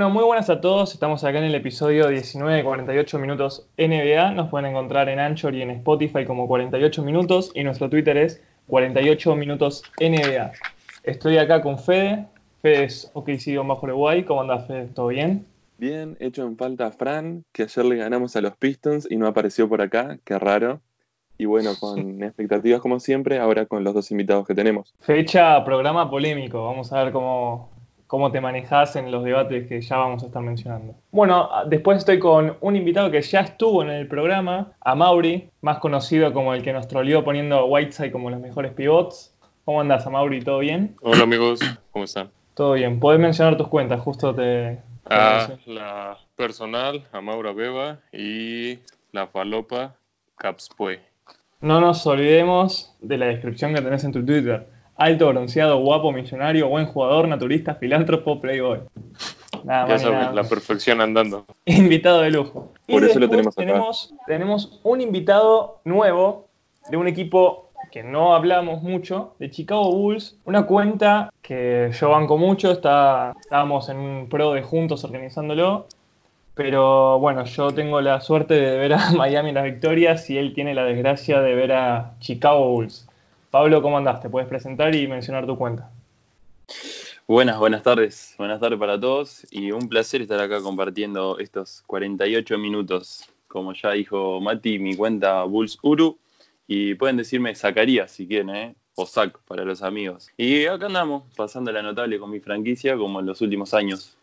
Bueno, muy buenas a todos. Estamos acá en el episodio 19 de 48 minutos NBA. Nos pueden encontrar en Anchor y en Spotify como 48 minutos y nuestro Twitter es 48 minutos NBA. Estoy acá con Fede. Fede es OKC bajo Uruguay. ¿Cómo andás, Fede? ¿Todo bien? Bien, hecho en falta a Fran, que ayer le ganamos a los Pistons y no apareció por acá. Qué raro. Y bueno, con expectativas como siempre, ahora con los dos invitados que tenemos. Fecha, programa polémico. Vamos a ver cómo, cómo te manejas en los debates que ya vamos a estar mencionando. Bueno, después estoy con un invitado que ya estuvo en el programa, a Mauri, más conocido como el que nos troleó poniendo a Whiteside como los mejores pivots. ¿Cómo andás, a Mauri? ¿Todo bien? Hola amigos, ¿cómo están? Todo bien. Podés mencionar tus cuentas, justo te... Ah, la personal, a Maura Beba, y la falopa, Capspue. No nos olvidemos de la descripción que tenés en tu Twitter alto, bronceado, guapo, millonario, buen jugador, naturista, filántropo, playboy. Nada más. la perfección andando. Invitado de lujo. Por eso lo tenemos acá. Tenemos, tenemos un invitado nuevo de un equipo que no hablamos mucho, de Chicago Bulls, una cuenta que yo banco mucho, está, estábamos en un pro de juntos organizándolo, pero bueno, yo tengo la suerte de ver a Miami en las victorias y él tiene la desgracia de ver a Chicago Bulls. Pablo, ¿cómo andás? Te puedes presentar y mencionar tu cuenta. Buenas, buenas tardes. Buenas tardes para todos y un placer estar acá compartiendo estos 48 minutos. Como ya dijo Mati, mi cuenta Bulls Uru y pueden decirme Zacarías si quieren, ¿eh? o Zac para los amigos. Y acá andamos, pasando la notable con mi franquicia como en los últimos años.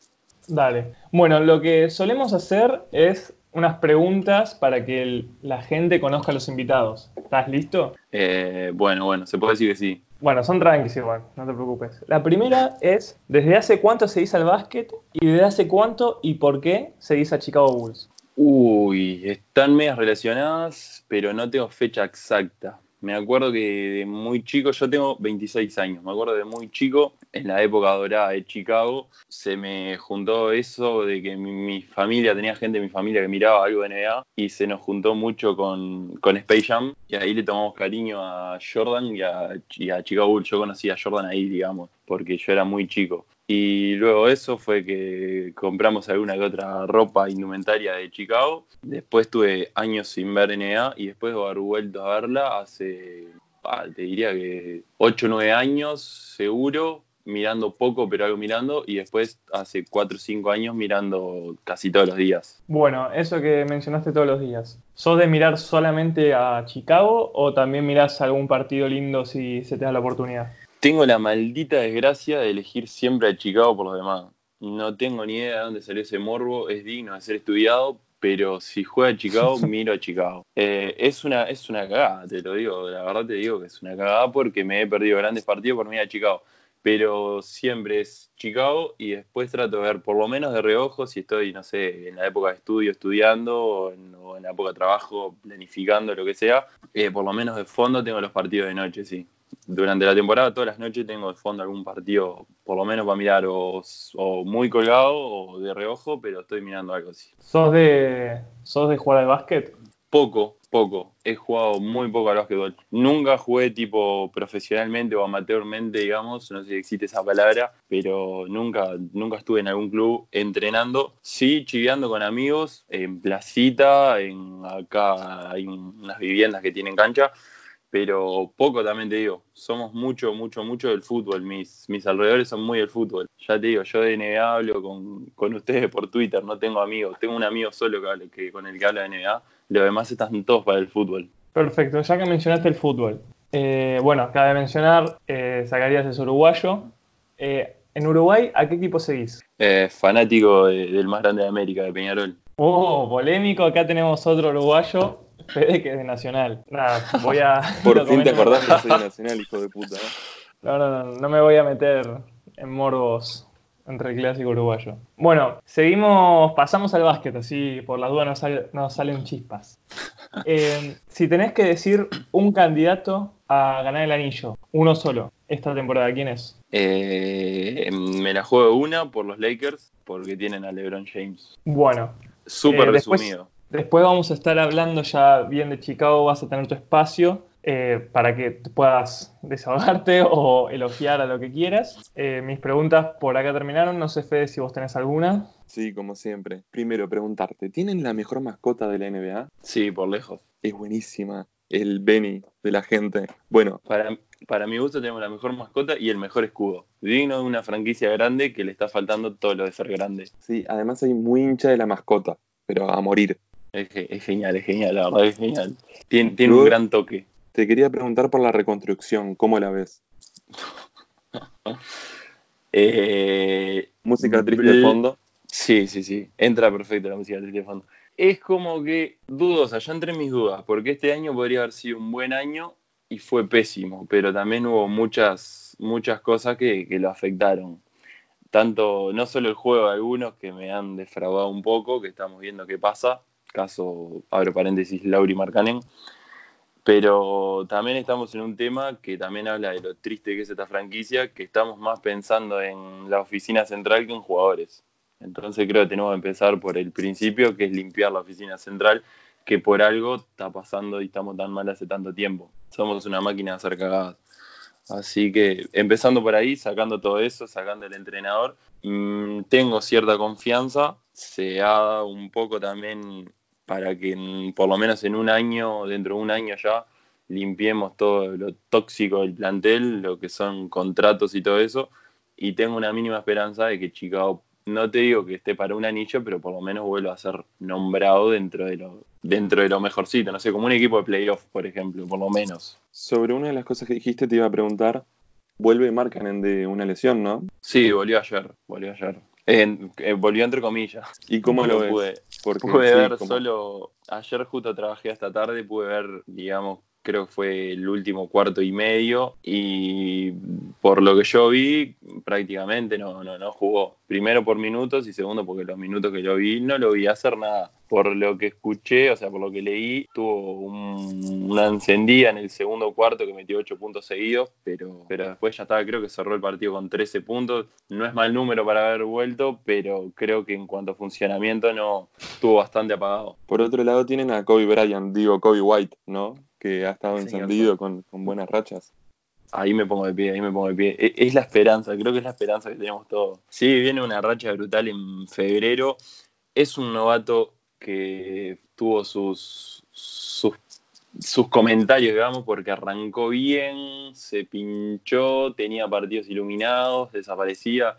Dale. Bueno, lo que solemos hacer es unas preguntas para que la gente conozca a los invitados. ¿Estás listo? Eh, bueno, bueno, se puede decir que sí. Bueno, son tranquilos igual, no te preocupes. La primera es, ¿desde hace cuánto se dice al básquet y desde hace cuánto y por qué se dice a Chicago Bulls? Uy, están medias relacionadas, pero no tengo fecha exacta. Me acuerdo que de muy chico, yo tengo 26 años, me acuerdo de muy chico, en la época dorada de Chicago, se me juntó eso de que mi, familia, tenía gente de mi familia que miraba algo de NBA y se nos juntó mucho con, con Space Jam y ahí le tomamos cariño a Jordan y a, y a Chicago Bulls. Yo conocí a Jordan ahí, digamos, porque yo era muy chico. Y luego eso fue que compramos alguna que otra ropa indumentaria de Chicago. Después tuve años sin ver NBA y después de haber vuelto a verla hace, ah, te diría que 8 o 9 años seguro, mirando poco pero algo mirando y después hace 4 o 5 años mirando casi todos los días. Bueno, eso que mencionaste todos los días. ¿Sos de mirar solamente a Chicago o también mirás algún partido lindo si se te da la oportunidad? Tengo la maldita desgracia de elegir siempre a Chicago por los demás. No tengo ni idea de dónde salió ese morbo, es digno de ser estudiado, pero si juega a Chicago, miro a Chicago. Eh, es, una, es una cagada, te lo digo, la verdad te digo que es una cagada porque me he perdido grandes partidos por mirar a Chicago. Pero siempre es Chicago y después trato de ver por lo menos de reojo si estoy, no sé, en la época de estudio estudiando o en, la época de trabajo planificando, lo que sea. Eh, por lo menos de fondo tengo los partidos de noche, sí durante la temporada, todas las noches tengo de fondo algún partido, por lo menos para mirar, o, muy colgado o de reojo, pero estoy mirando algo así. ¿Sos de, ¿Sos de jugar al básquet? Poco, poco. He jugado muy poco al básquetbol. Nunca jugué tipo profesionalmente o amateurmente, digamos, no sé si existe esa palabra, pero nunca, nunca estuve en algún club entrenando. Sí, chiveando con amigos, en placita, en acá hay unas viviendas que tienen cancha, pero poco también te digo, somos mucho, mucho, mucho del fútbol, mis, mis alrededores son muy del fútbol. Ya te digo, yo de NBA hablo con, ustedes por Twitter, no tengo amigos, tengo un amigo solo que, que con el que habla de NBA, los demás están todos para el fútbol. Perfecto, ya que mencionaste el fútbol, eh, bueno, acaba de mencionar, eh, Zacarías es uruguayo. Eh, en Uruguay, ¿a qué equipo seguís? Eh, fanático del más grande de América, de Peñarol. Oh, polémico, acá tenemos otro uruguayo, Fede que es de Nacional. Nada, voy a. Por fin te acordás que soy de Nacional, hijo de puta. ¿no? No, no, no, me voy a meter en morbos entre el clásico uruguayo. Bueno, seguimos, pasamos al básquet, así por las dudas nos, salen chispas. Eh, si tenés que decir un candidato a ganar el anillo, uno solo, esta temporada, ¿quién es? Eh, me la juego una por los Lakers, porque tienen a LeBron James. Bueno. Súper eh, resumido. Después vamos a estar hablando ya bien de Chicago, vas a tener tu espacio. eh, para que puedas desahogarte o elogiar a lo que quieras. Eh, mis preguntas por acá terminaron. No sé, Fede, si vos tenés alguna. Sí, como siempre. Primero, preguntarte, ¿tienen la mejor mascota de la NBA? Sí, por lejos. Es buenísima. El Benny de la gente. Bueno, Para, para mi gusto tenemos la mejor mascota y el mejor escudo. Digno de una franquicia grande que le está faltando todo lo de ser grande. sí, además soy muy hincha de la mascota, pero a morir. Es, es genial, es genial, la verdad es genial. Tiene, tiene Luego- un gran toque. Te quería preguntar por la reconstrucción, ¿cómo la ves? Eh, Música triste de fondo. Sí, sí, sí. Entra perfecto la música triste de fondo. Es como que dudosa, yo entré en mis dudas, porque este año podría haber sido un buen año y fue pésimo, pero también hubo muchas, muchas cosas que, que lo afectaron. Tanto, no solo el juego de algunos que me han defraudado un poco, que estamos viendo qué pasa, caso, abro paréntesis, Lauri Marcanen, pero también estamos en un tema que también habla de lo triste que es esta franquicia, que estamos más pensando en la oficina central que en jugadores. Entonces creo que tenemos que empezar por el principio, que es limpiar la oficina central, que por algo está pasando y estamos tan mal hace tanto tiempo. Somos una máquina de hacer cagadas. Así que empezando por ahí, sacando todo eso, sacando el entrenador, mm, tengo cierta confianza. Se ha dado un poco también para que en- por lo menos en un año, dentro de un año ya, limpiemos todo lo tóxico del plantel, lo que son contratos y todo eso. Y tengo una mínima esperanza de que Chicago, no te digo que esté para un anillo, pero por lo menos vuelva a ser nombrado dentro de lo, dentro de lo mejorcito. No sé, como un equipo de playoff, por ejemplo, por lo menos. Sobre una de las cosas que dijiste te iba a preguntar, vuelve Markkanen de una lesión, ¿no? Sí, volvió ayer, volvió ayer. En- eh, volvió entre comillas. ¿Y cómo lo ves? pude, Porque pude sí, ver como- solo. Ayer justo trabajé hasta tarde, pude ver, digamos, creo que fue el último cuarto y medio. Y por lo que yo vi, prácticamente no, no, no jugó. Primero por minutos y segundo porque los minutos que lo vi no lo vi hacer nada. Por lo que escuché, o sea, por lo que leí, tuvo un- una encendida en el segundo cuarto que metió 8 puntos seguidos, pero, pero después ya estaba, creo que cerró el partido con 13 puntos. No es mal número para haber vuelto, pero creo que en cuanto a funcionamiento no estuvo bastante apagado. Por otro lado tienen a Kobe Bryant, digo Kobe White, ¿no? Que ha estado Señor. encendido con, con buenas rachas. Ahí me pongo de pie, ahí me pongo de pie. E- Es la esperanza, creo que es la esperanza que tenemos todos. Sí, viene una racha brutal en febrero. Es un novato que tuvo sus, sus, sus comentarios, digamos, porque arrancó bien, se pinchó, tenía partidos iluminados, desaparecía.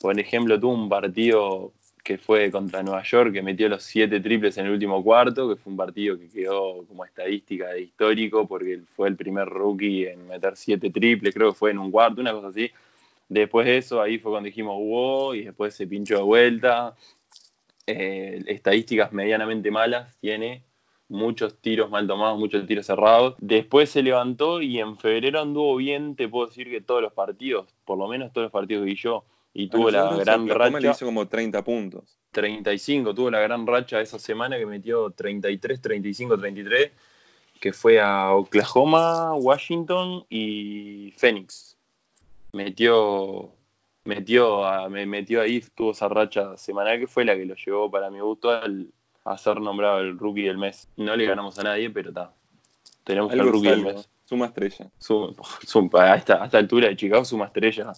Por ejemplo, tuvo un partido que fue contra Nueva York, que metió los siete triples en el último cuarto, que fue un partido que quedó como estadística de histórico, porque fue el primer rookie en meter siete triples, creo que fue en un cuarto, una cosa así. Después de eso, ahí fue cuando dijimos wow, y después se pinchó de vuelta. Eh, estadísticas medianamente malas tiene, muchos tiros mal tomados, muchos tiros cerrados. Después se levantó y en febrero anduvo bien, te puedo decir que todos los partidos, por lo menos todos los partidos que vi yo, y tuvo la gran Oklahoma le racha. hizo como 30 puntos. 35, tuvo la gran racha esa semana que metió 33, 35, 33, que fue a Oklahoma, Washington y Phoenix. Metió, metió, a- me metió ahí, tuvo esa racha semanal que fue la que lo llevó para mi gusto al, a ser nombrado el rookie del mes. No le ganamos a nadie, pero está. Tenemos el rookie del mes. Suma estrella. Su- su- a, esta, a esta altura de Chicago suma estrella.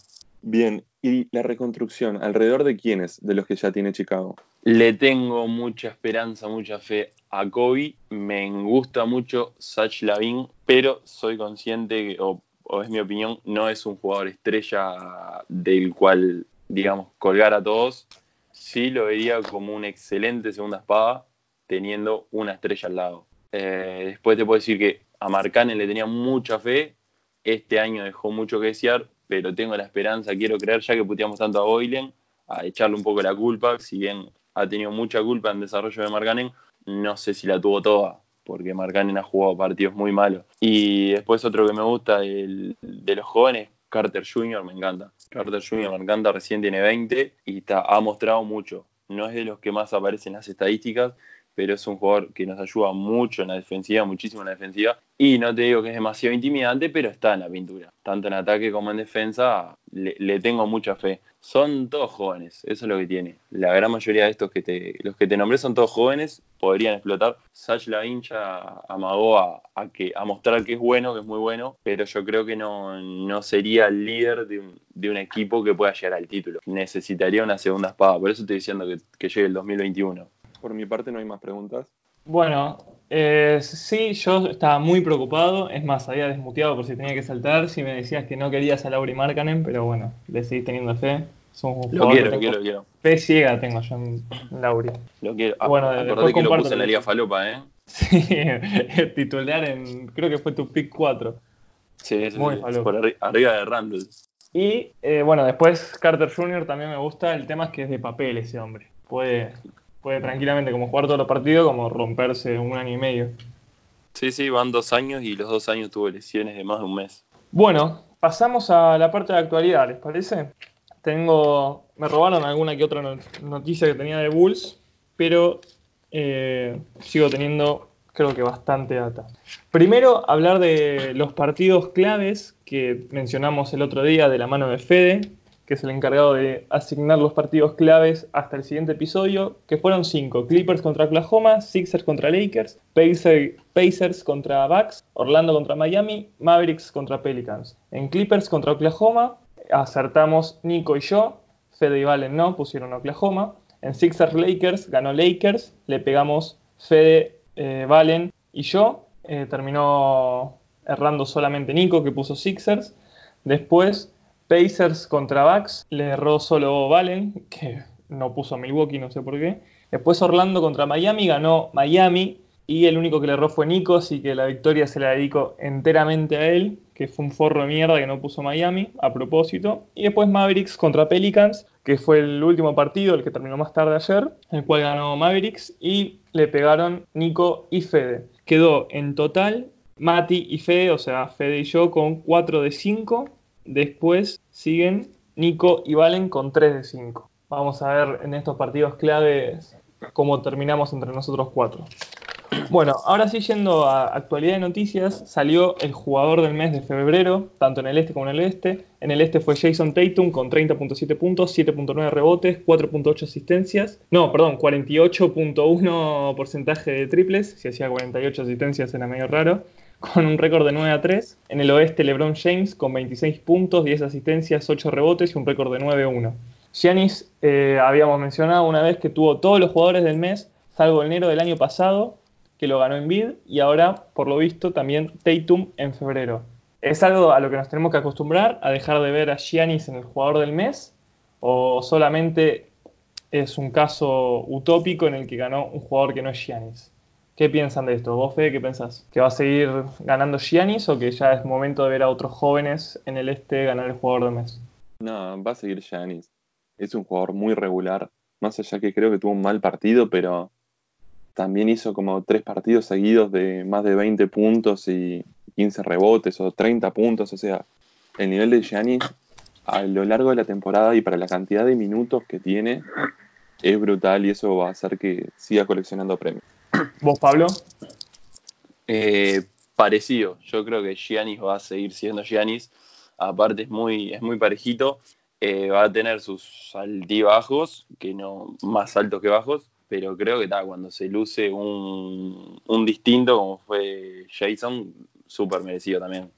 Bien, y la reconstrucción, ¿alrededor de quiénes de los que ya tiene Chicago? Le tengo mucha esperanza, mucha fe a Kobe. Me gusta mucho Sach Lavin, pero soy consciente, que, o, es mi opinión, no es un jugador estrella del cual, digamos, colgar a todos. Sí lo vería como una excelente segunda espada, teniendo una estrella al lado. Eh, después te puedo decir que a Marcanen le tenía mucha fe. Este año dejó mucho que desear, pero tengo la esperanza, quiero creer, ya que puteamos tanto a Boylen, a echarle un poco la culpa, si bien ha tenido mucha culpa en el desarrollo de Marcanen, no sé si la tuvo toda, porque Marcanen ha jugado partidos muy malos. Y después otro que me gusta del- de los jóvenes, Carter Jr., me encanta. Carter Jr. me encanta, recién tiene 20 y está, ha mostrado mucho. No es de los que más aparecen en las estadísticas, pero es un jugador que nos ayuda mucho en la defensiva, muchísimo en la defensiva. Y no te digo que es demasiado intimidante, pero está en la pintura. Tanto en ataque como en defensa, le, tengo mucha fe. Son todos jóvenes, eso es lo que tiene. La gran mayoría de estos que te, los que te nombré son todos jóvenes, podrían explotar. Sach la hincha amagó a, que, a mostrar que es bueno, que es muy bueno, pero yo creo que no, no sería el líder de un, de un, equipo que pueda llegar al título. Necesitaría una segunda espada, por eso estoy diciendo que, que llegue el 2021. Por mi parte no hay más preguntas. Bueno, eh, sí, yo estaba muy preocupado. Es más, había desmuteado por si tenía que saltar. Si me decías que no querías a Lauri Markkanen, pero bueno, le seguís teniendo fe. lo quiero, lo quiero, lo quiero. Fe ciega tengo yo en Lauri. Lo quiero. Bueno, después que lo puse en la Liga Falopa, ¿eh? Sí, titular en. Creo que fue tu pick 4. Sí, es muy por arriba de Randall. Y eh, bueno, después Carter Jr. también me gusta. El tema es que es de papel ese hombre. Puede, puede tranquilamente como jugar todos los partidos, como romperse un año y medio. Sí, sí, van dos años y los dos años tuvo lesiones de más de un mes. Bueno, pasamos a la parte de actualidad, ¿les parece? Tengo, me robaron alguna que otra noticia que tenía de Bulls, pero eh, sigo teniendo creo que bastante data. Primero, hablar de los partidos claves que mencionamos el otro día de la mano de Fede, que es el encargado de asignar los partidos claves hasta el siguiente episodio, que fueron cinco. Clippers contra Oklahoma, Sixers contra Lakers, Pacers contra Bucks, Orlando contra Miami, Mavericks contra Pelicans. En Clippers contra Oklahoma acertamos Nico y yo, Fede y Valen no, pusieron Oklahoma. En Sixers Lakers ganó Lakers, le pegamos Fede, eh, Valen y yo. Eh, terminó errando solamente Nico que puso Sixers. Después Pacers contra Bucks, le erró solo Valen, que no puso Milwaukee, no sé por qué. Después Orlando contra Miami, ganó Miami y el único que le erró fue Nico, así que la victoria se la dedico enteramente a él, que fue un forro de mierda que no puso Miami a propósito. Y después Mavericks contra Pelicans, que fue el último partido, el que terminó más tarde ayer, el cual ganó Mavericks y le pegaron Nico y Fede. Quedó en total Mati y Fede, o sea, Fede y yo con 4 de 5 Después siguen Nico y Valen con 3 de 5. Vamos a ver en estos partidos claves cómo terminamos entre nosotros cuatro. Bueno, ahora sí yendo a actualidad de noticias, salió el jugador del mes de febrero, tanto en el este como en el este. En el este fue Jason Tatum con 30.7 puntos, 7.9 rebotes, 4.8 asistencias. No, perdón, 48.1 porcentaje de triples. Si hacía 48 asistencias era medio raro con un récord de 9 a 3. En el oeste, LeBron James con 26 puntos, 10 asistencias, 8 rebotes y un récord de 9 a 1. Giannis, eh, habíamos mencionado una vez que tuvo todos los jugadores del mes, salvo enero del año pasado, que lo ganó en bid, y ahora, por lo visto, también Tatum en febrero. ¿Es algo a lo que nos tenemos que acostumbrar, a dejar de ver a Giannis en el jugador del mes? ¿O solamente es un caso utópico en el que ganó un jugador que no es Giannis? ¿Qué piensan de esto? ¿Vos, Fede, qué pensás? ¿Que va a seguir ganando Giannis o que ya es momento de ver a otros jóvenes en el este ganar el jugador de mes? No, va a seguir Giannis. Es un jugador muy regular. Más allá que creo que tuvo un mal partido, pero también hizo como tres partidos seguidos de más de 20 puntos y 15 rebotes o 30 puntos. O sea, el nivel de Giannis a lo largo de la temporada y para la cantidad de minutos que tiene es brutal y eso va a hacer que siga coleccionando premios. ¿Vos, Pablo? Eh, parecido. Yo creo que Giannis va a seguir siendo Giannis. Aparte es muy, es muy parejito. Eh, va a tener sus altibajos, que no más altos que bajos, pero creo que está cuando se luce un, distinto como fue Jason, súper merecido también.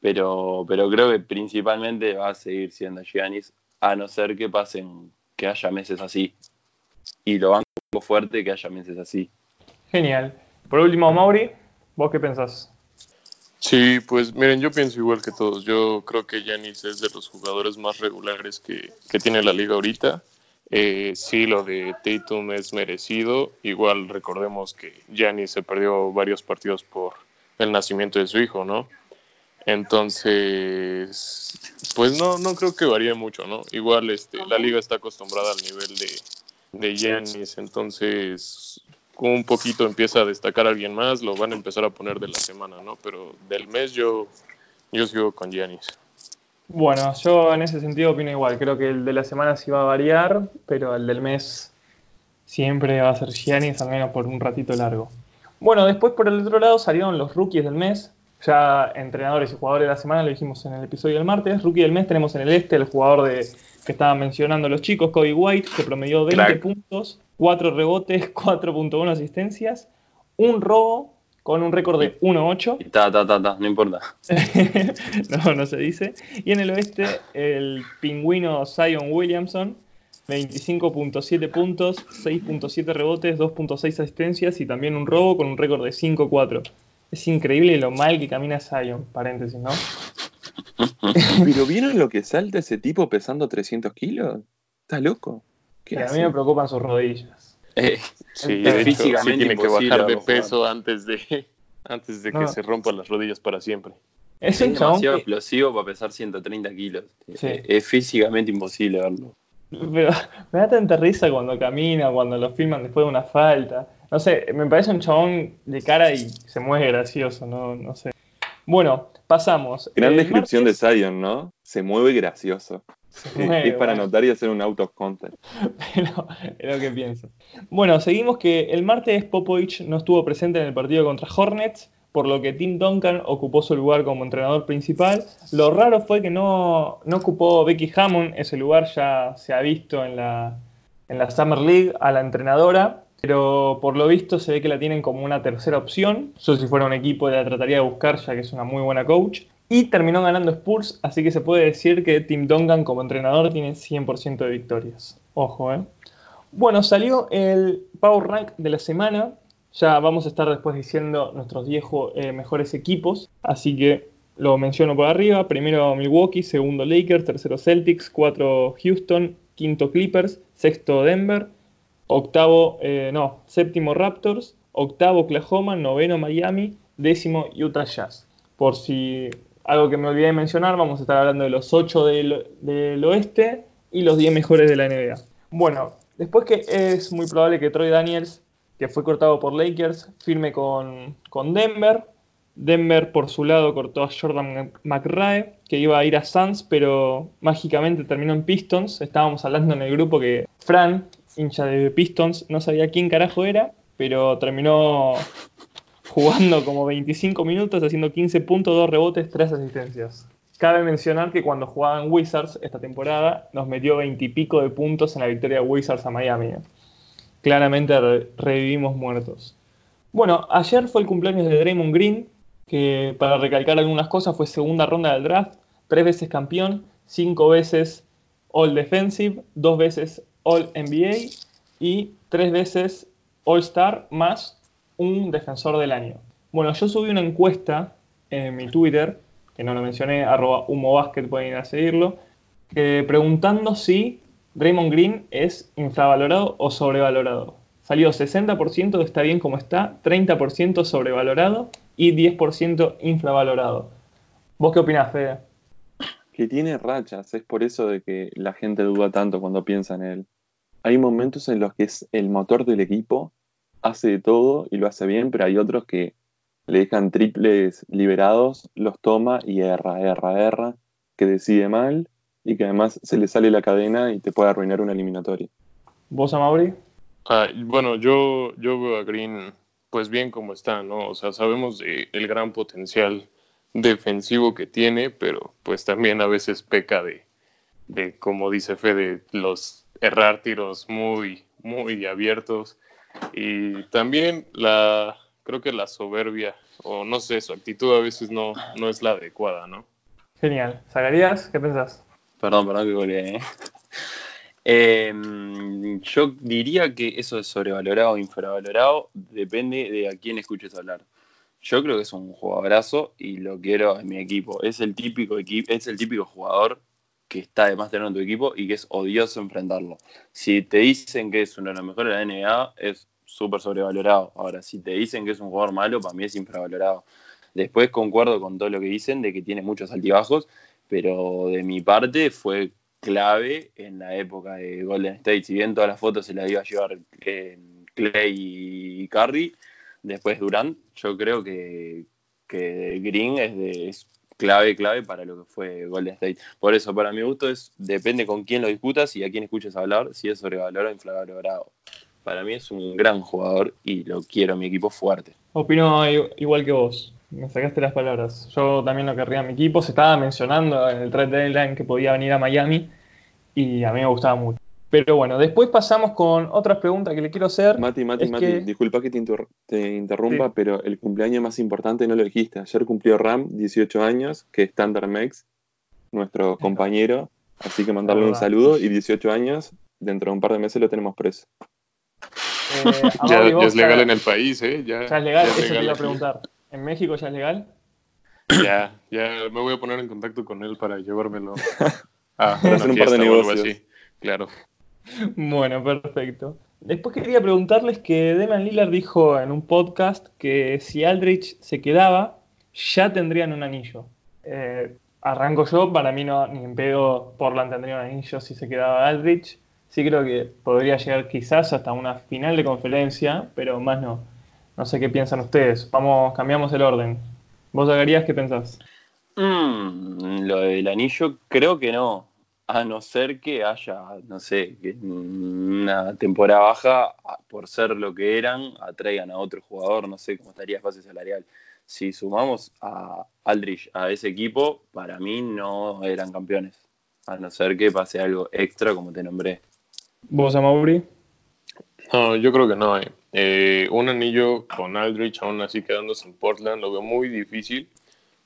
Pero, pero creo que principalmente va a seguir siendo Giannis, a no ser que pasen, que haya meses así. Y lo banco fuerte que haya meses así. Genial. Por último, Mauri, ¿vos qué pensás? Sí, pues miren, yo pienso igual que todos. Yo creo que Yanis es de los jugadores más regulares que, tiene la liga ahorita. Eh, sí, lo de Tatum es merecido. Igual recordemos que Yanis se perdió varios partidos por el nacimiento de su hijo, ¿no? Entonces, pues no, no creo que varíe mucho, ¿no? Igual este, la liga está acostumbrada al nivel de, de entonces un poquito empieza a destacar alguien más, lo van a empezar a poner de la semana, ¿no? Pero del mes yo, yo sigo con Giannis. Bueno, yo en ese sentido opino igual. Creo que el de la semana sí va a variar, pero el del mes siempre va a ser Giannis, al menos por un ratito largo. Bueno, después por el otro lado salieron los rookies del mes. Ya entrenadores y jugadores de la semana lo dijimos en el episodio del martes. Rookie del mes tenemos en el este el jugador de, que estaban mencionando los chicos, Kobe White, que promedió 20 Crack. puntos, 4 rebotes, 4.1 asistencias, un robo con un récord de 1.8. Y Ta, ta, ta, ta, no importa. no, no se dice. Y en el oeste, el pingüino Zion Williamson, 25.7 puntos, 6.7 rebotes, 2.6 asistencias y también un robo con un récord de 5.4. Es increíble lo mal que camina Zion, paréntesis, ¿no? ¿Pero vieron lo que salta ese tipo pesando 300 kilos? ¿Está loco? ¿Qué Y a mí me preocupan sus rodillas. Eh, Sí, hecho, sí físicamente tiene que bajar de peso antes de, antes de que No. se rompan las rodillas para siempre. Es es un chabón demasiado que- explosivo para pesar 130 kilos. Sí. Eh, Es físicamente imposible verlo. Pero me da tanta risa cuando camina, cuando lo filman después de una falta. No sé, me parece un chabón de cara y se mueve gracioso, no, no sé. Bueno, pasamos. Gran El descripción de Zion, ¿no? Se mueve gracioso. se mueve, es para anotar y hacer un out of context. pero es lo que pienso. Bueno, seguimos que el martes Popovich no estuvo presente en el partido contra Hornets, por lo que Tim Duncan ocupó su lugar como entrenador principal. Lo raro fue que no, no ocupó Becky Hammond, ese lugar ya se ha visto en la, en la Summer League a la entrenadora, pero por lo visto se ve que la tienen como una tercera opción. Yo si fuera un equipo la trataría de buscar ya que es una muy buena coach. Y terminó ganando Spurs, así que se puede decir que Tim Duncan como entrenador tiene 100% de victorias. Ojo, ¿eh? Bueno, salió el Power Rank de la semana. Ya vamos a estar después diciendo nuestros 10 ju- eh, mejores equipos. Así que lo menciono por arriba. Primero Milwaukee, segundo Lakers, tercero Celtics, cuatro Houston, quinto Clippers, sexto Denver, octavo, eh, no, séptimo Raptors, octavo Oklahoma, noveno Miami, décimo Utah Jazz. Por si algo que me olvidé de mencionar, vamos a estar hablando de los 8 del, del oeste y los 10 mejores de la NBA. Bueno, después que es muy probable que Troy Daniels, que fue cortado por Lakers, firme con, con Denver. Denver por su lado cortó a Jordan McRae, que iba a ir a Suns, pero mágicamente terminó en Pistons. Estábamos hablando en el grupo que Fran, hincha de Pistons, no sabía quién carajo era, pero terminó jugando como 25 minutos, haciendo 15 puntos, 2 rebotes, 3 asistencias. Cabe mencionar que cuando jugaba en Wizards esta temporada, nos metió 20 y pico de puntos en la victoria de Wizards a Miami. Claramente re- revivimos muertos. Bueno, ayer fue el cumpleaños de Draymond Green, que para recalcar algunas cosas fue segunda ronda del draft, tres veces campeón, cinco veces All Defensive, dos veces All NBA y tres veces All Star más un defensor del año. Bueno, yo subí una encuesta en mi Twitter, que no lo mencioné, arroba humobasket, pueden ir a seguirlo, preguntando si Draymond Green es infravalorado o sobrevalorado. Salió 60% de está bien como está, 30% sobrevalorado y 10% infravalorado. ¿Vos qué opinás, Fede? Que tiene rachas, es por eso de que la gente duda tanto cuando piensa en él. Hay momentos en los que es el motor del equipo, hace de todo y lo hace bien, pero hay otros que le dejan triples liberados, los toma y erra, erra, erra, que decide mal y que además se le sale la cadena y te puede arruinar una eliminatoria. ¿Vos, Amaury? Ah, bueno, yo, yo veo a Green pues bien como está, ¿no? O sea, sabemos de el gran potencial defensivo que tiene, pero pues también a veces peca de, de como dice Fede, los errar tiros muy, muy abiertos. Y también la, creo que la soberbia, o no sé, su actitud a veces no, no es la adecuada, ¿no? Genial. ¿Zacarías? ¿Qué pensás? Perdón, perdón que goleé. ¿eh? Em, yo diría que eso es sobrevalorado o infravalorado, depende de a quién escuches hablar. Yo creo que es un jugadorazo y lo quiero en mi equipo. Es el típico equipo, es el típico jugador que está además tener en tu equipo y que es odioso enfrentarlo. Si te dicen que es uno de los mejores de la NBA, es súper sobrevalorado. Ahora, si te dicen que es un jugador malo, para mí es infravalorado. Después concuerdo con todo lo que dicen de que tiene muchos altibajos, pero de mi parte fue clave en la época de Golden State. Si bien todas las fotos se las iba a llevar eh, Clay y Curry, después Durant, yo creo que, que Green es, de, es clave, clave para lo que fue Golden State. Por eso, para mi gusto, es depende con quién lo disputas y a quién escuches hablar, si es sobrevalorado o infravalorado. Para mí es un gran jugador y lo quiero mi equipo fuerte. Opino igual que vos. Me sacaste las palabras. Yo también lo querría en mi equipo. Se estaba mencionando en el trade deadline que podía venir a Miami y a mí me gustaba mucho. Pero bueno, después pasamos con otras preguntas que le quiero hacer. Mati, Mati, Es Mati, que- disculpa que te, inter- te interrumpa, Sí. pero el cumpleaños más importante no lo dijiste. Ayer cumplió Ram, 18 años, que es Standard Mex, nuestro compañero. Así que mandarle un saludo y 18 años, dentro de un par de meses lo tenemos preso. Eh, Ya, es legal en el país, ¿eh? Ya, Ya es legal, ya eso te iba a preguntar. ¿En México ya es legal? Ya, ya me voy a poner en contacto con él para llevármelo a Para hacer un par de negocios. así. Claro. Bueno, perfecto. Después quería preguntarles que Damian Lillard dijo en un podcast que si Aldrich se quedaba, ya tendrían un anillo. Eh, arranco yo, para mí no, ni en pedo Portland tendría un anillo si se quedaba Aldrich. Sí creo que podría llegar quizás hasta una final de conferencia, pero más no. No sé qué piensan ustedes. Vamos, cambiamos el orden. ¿Vos, Zagarías, qué pensás? Mm, lo del anillo, creo que no. A no ser que haya, no sé, que una temporada baja, por ser lo que eran, atraigan a otro jugador, no sé cómo estaría fase salarial. Si sumamos a Aldrich a ese equipo, para mí no eran campeones. A no ser que pase algo extra, como te nombré. ¿Vos, Amaury? No, yo creo que no. eh. Eh, un anillo con Aldrich aún así quedándose en Portland lo veo muy difícil,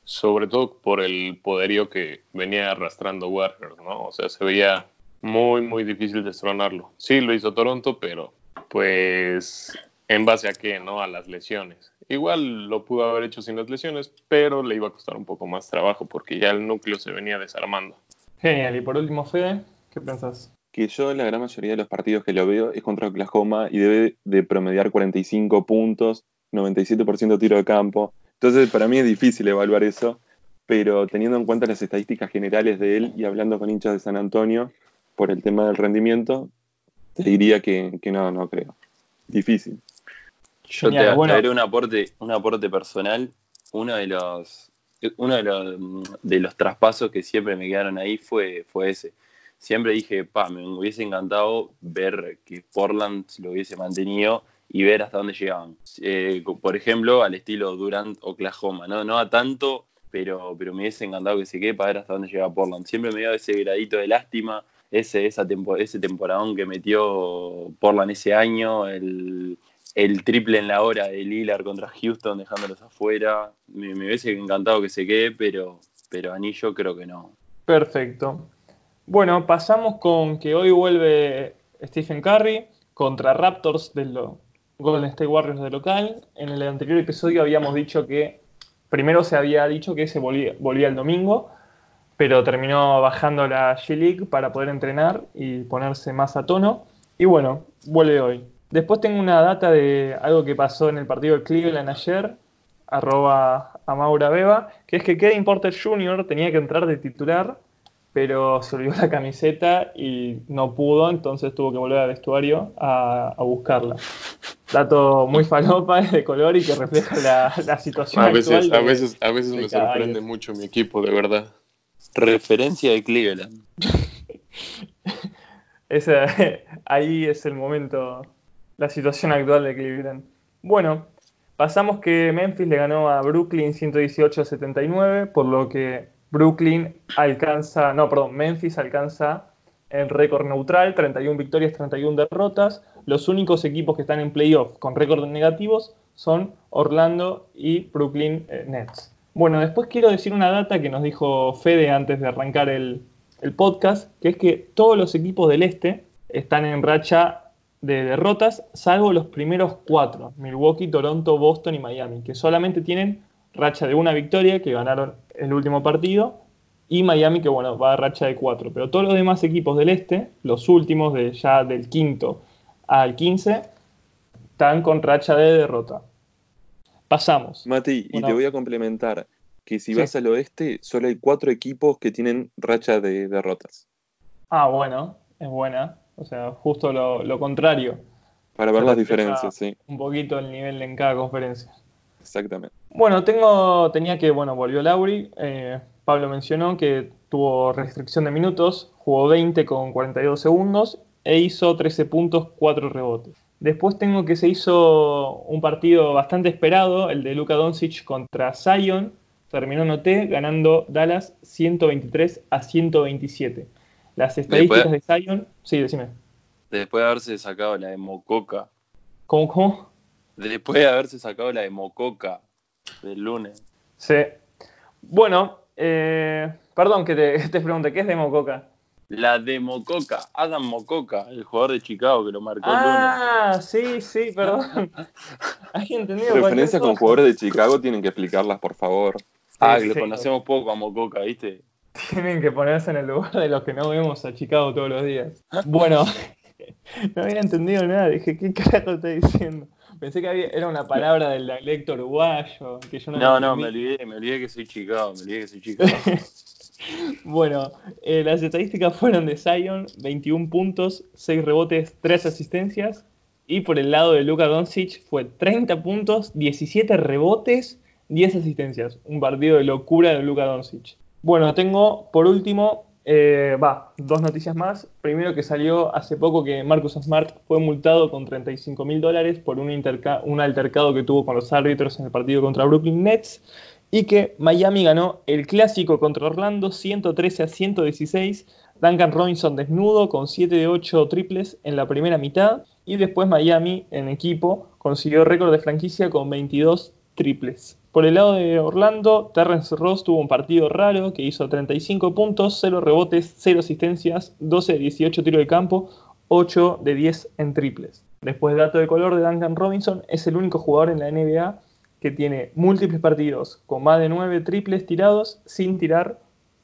sobre todo por el poderío que venía arrastrando Warriors, ¿no? O sea, se veía muy, muy difícil destronarlo. Sí, lo hizo Toronto, pero pues en base a qué, ¿no? A las lesiones. Igual lo pudo haber hecho sin las lesiones, pero le iba a costar un poco más trabajo porque ya el núcleo se venía desarmando. Genial. Y por último, Fede, ¿qué pensás? Que yo la gran mayoría de los partidos que lo veo es contra Oklahoma y debe de promediar 45 puntos, 97% tiro de campo. Entonces para mí es difícil evaluar eso, pero teniendo en cuenta las estadísticas generales de él y hablando con hinchas de San Antonio por el tema del rendimiento, te diría que, que no, no creo. Difícil. Yo Genial, te bueno. traeré un aporte, un aporte personal. Uno de los, uno de los, de los traspasos que siempre me quedaron ahí fue, fue ese. Siempre dije, pa, me hubiese encantado ver que Portland lo hubiese mantenido y ver hasta dónde llegaban. Eh, por ejemplo, al estilo Durant Oklahoma, ¿no? No a tanto, pero, pero me hubiese encantado que se quede para ver hasta dónde llega Portland. Siempre me dio ese gradito de lástima, ese, esa tempo- ese temporadón que metió Portland ese año, el, el triple en la hora de Lillard contra Houston, dejándolos afuera. Me, me hubiese encantado que se quede, pero, pero anillo creo que no. Perfecto. Bueno, pasamos con que hoy vuelve Stephen Curry contra Raptors de lo- Golden State Warriors de local. En el anterior episodio habíamos dicho que primero se había dicho que se volvía, el domingo, pero terminó bajando la G-League para poder entrenar y ponerse más a tono. Y bueno, vuelve hoy. Después tengo una data de algo que pasó en el partido de Cleveland ayer, arroba a Maura Beba, que es que Kevin Porter Jr. tenía que entrar de titular, pero se olvidó la camiseta y no pudo, entonces tuvo que volver al vestuario a, a buscarla. Dato muy falopa, de color y que refleja la, la situación A veces, actual. a veces, a veces me sorprende mucho mi equipo, de verdad. Referencia de Cleveland. Ese- ahí es el momento, la situación actual de Cleveland. Bueno, pasamos que Memphis le ganó a Brooklyn 118 a 79, por lo que Brooklyn alcanza, no, perdón, Memphis alcanza el récord neutral, 31 victorias, 31 derrotas. Los únicos equipos que están en playoff con récords negativos son Orlando y Brooklyn eh, Nets. Bueno, después quiero decir una data que nos dijo Fede antes de arrancar el podcast, que es que todos los equipos del este están en racha de derrotas, salvo los primeros cuatro, Milwaukee, Toronto, Boston y Miami, que solamente tienen racha de una victoria, que ganaron el último partido, y Miami, que bueno, va a racha de cuatro. Pero todos los demás equipos del este, los últimos, de ya del quinto al 15, están con racha de derrota. Pasamos. Mati, y te voy a complementar que si Sí. vas al oeste, solo hay cuatro equipos que tienen racha de derrotas. Ah, bueno, es buena. O sea, justo lo, lo contrario. Para ver Se las diferencias, sí, Un poquito el nivel en cada conferencia. exactamente. Bueno, tengo, tenía que, bueno, volvió Lauri. eh, Pablo mencionó que tuvo restricción de minutos, jugó 20 con 42 segundos e hizo 13 puntos, 4 rebotes. Después tengo que se hizo un partido bastante esperado, el de Luka Doncic contra Zion. Terminó en OT ganando Dallas 123 a 127. Las estadísticas de Zion. Sí, decime. Después de haberse sacado la de Mococa. ¿Cómo, cómo? Después de haberse sacado la de Mococa del lunes. Sí. Bueno, eh, perdón que te, te pregunte, ¿qué es de Mococa? La de Mococa, Adam Mococa, el jugador de Chicago que lo marcó el Ah, sí, sí, perdón. Hay entendido Referencias con jugadores de Chicago tienen que explicarlas, por favor. Ah, Sí, que lo sí. conocemos poco a Mococa, ¿viste? Tienen que ponerse en el lugar de los que no vemos a Chicago todos los días. Bueno, no había entendido nada. Dije, ¿qué carajo está diciendo? Pensé que había- era una palabra del dialecto uruguayo. Que yo no, No, no, me olvidé, me olvidé que soy Chicago, me olvidé que soy Chicago. Bueno, eh, las estadísticas fueron de Zion, 21 puntos, 6 rebotes, 3 asistencias. Y por el lado de Luka Doncic fue 30 puntos, 17 rebotes, 10 asistencias. Un partido de locura de Luka Doncic. Bueno, tengo por último, eh, va, dos noticias más. Primero que salió hace poco que Marcus Smart fue multado con 35 mil dólares por un, altercado que tuvo con los árbitros en el partido contra Brooklyn Nets y que Miami ganó el clásico contra Orlando 113 a 116. Duncan Robinson desnudo con 7 de 8 triples en la primera mitad y después Miami en equipo consiguió récord de franquicia con 22 triples. Por el lado de Orlando, Terrence Ross tuvo un partido raro que hizo 35 puntos, 0 rebotes, 0 asistencias, 12 de 18 tiros de campo, 8 de 10 en triples. Después, dato de color de Duncan Robinson, es el único jugador en la NBA que tiene múltiples partidos con más de 9 triples tirados sin tirar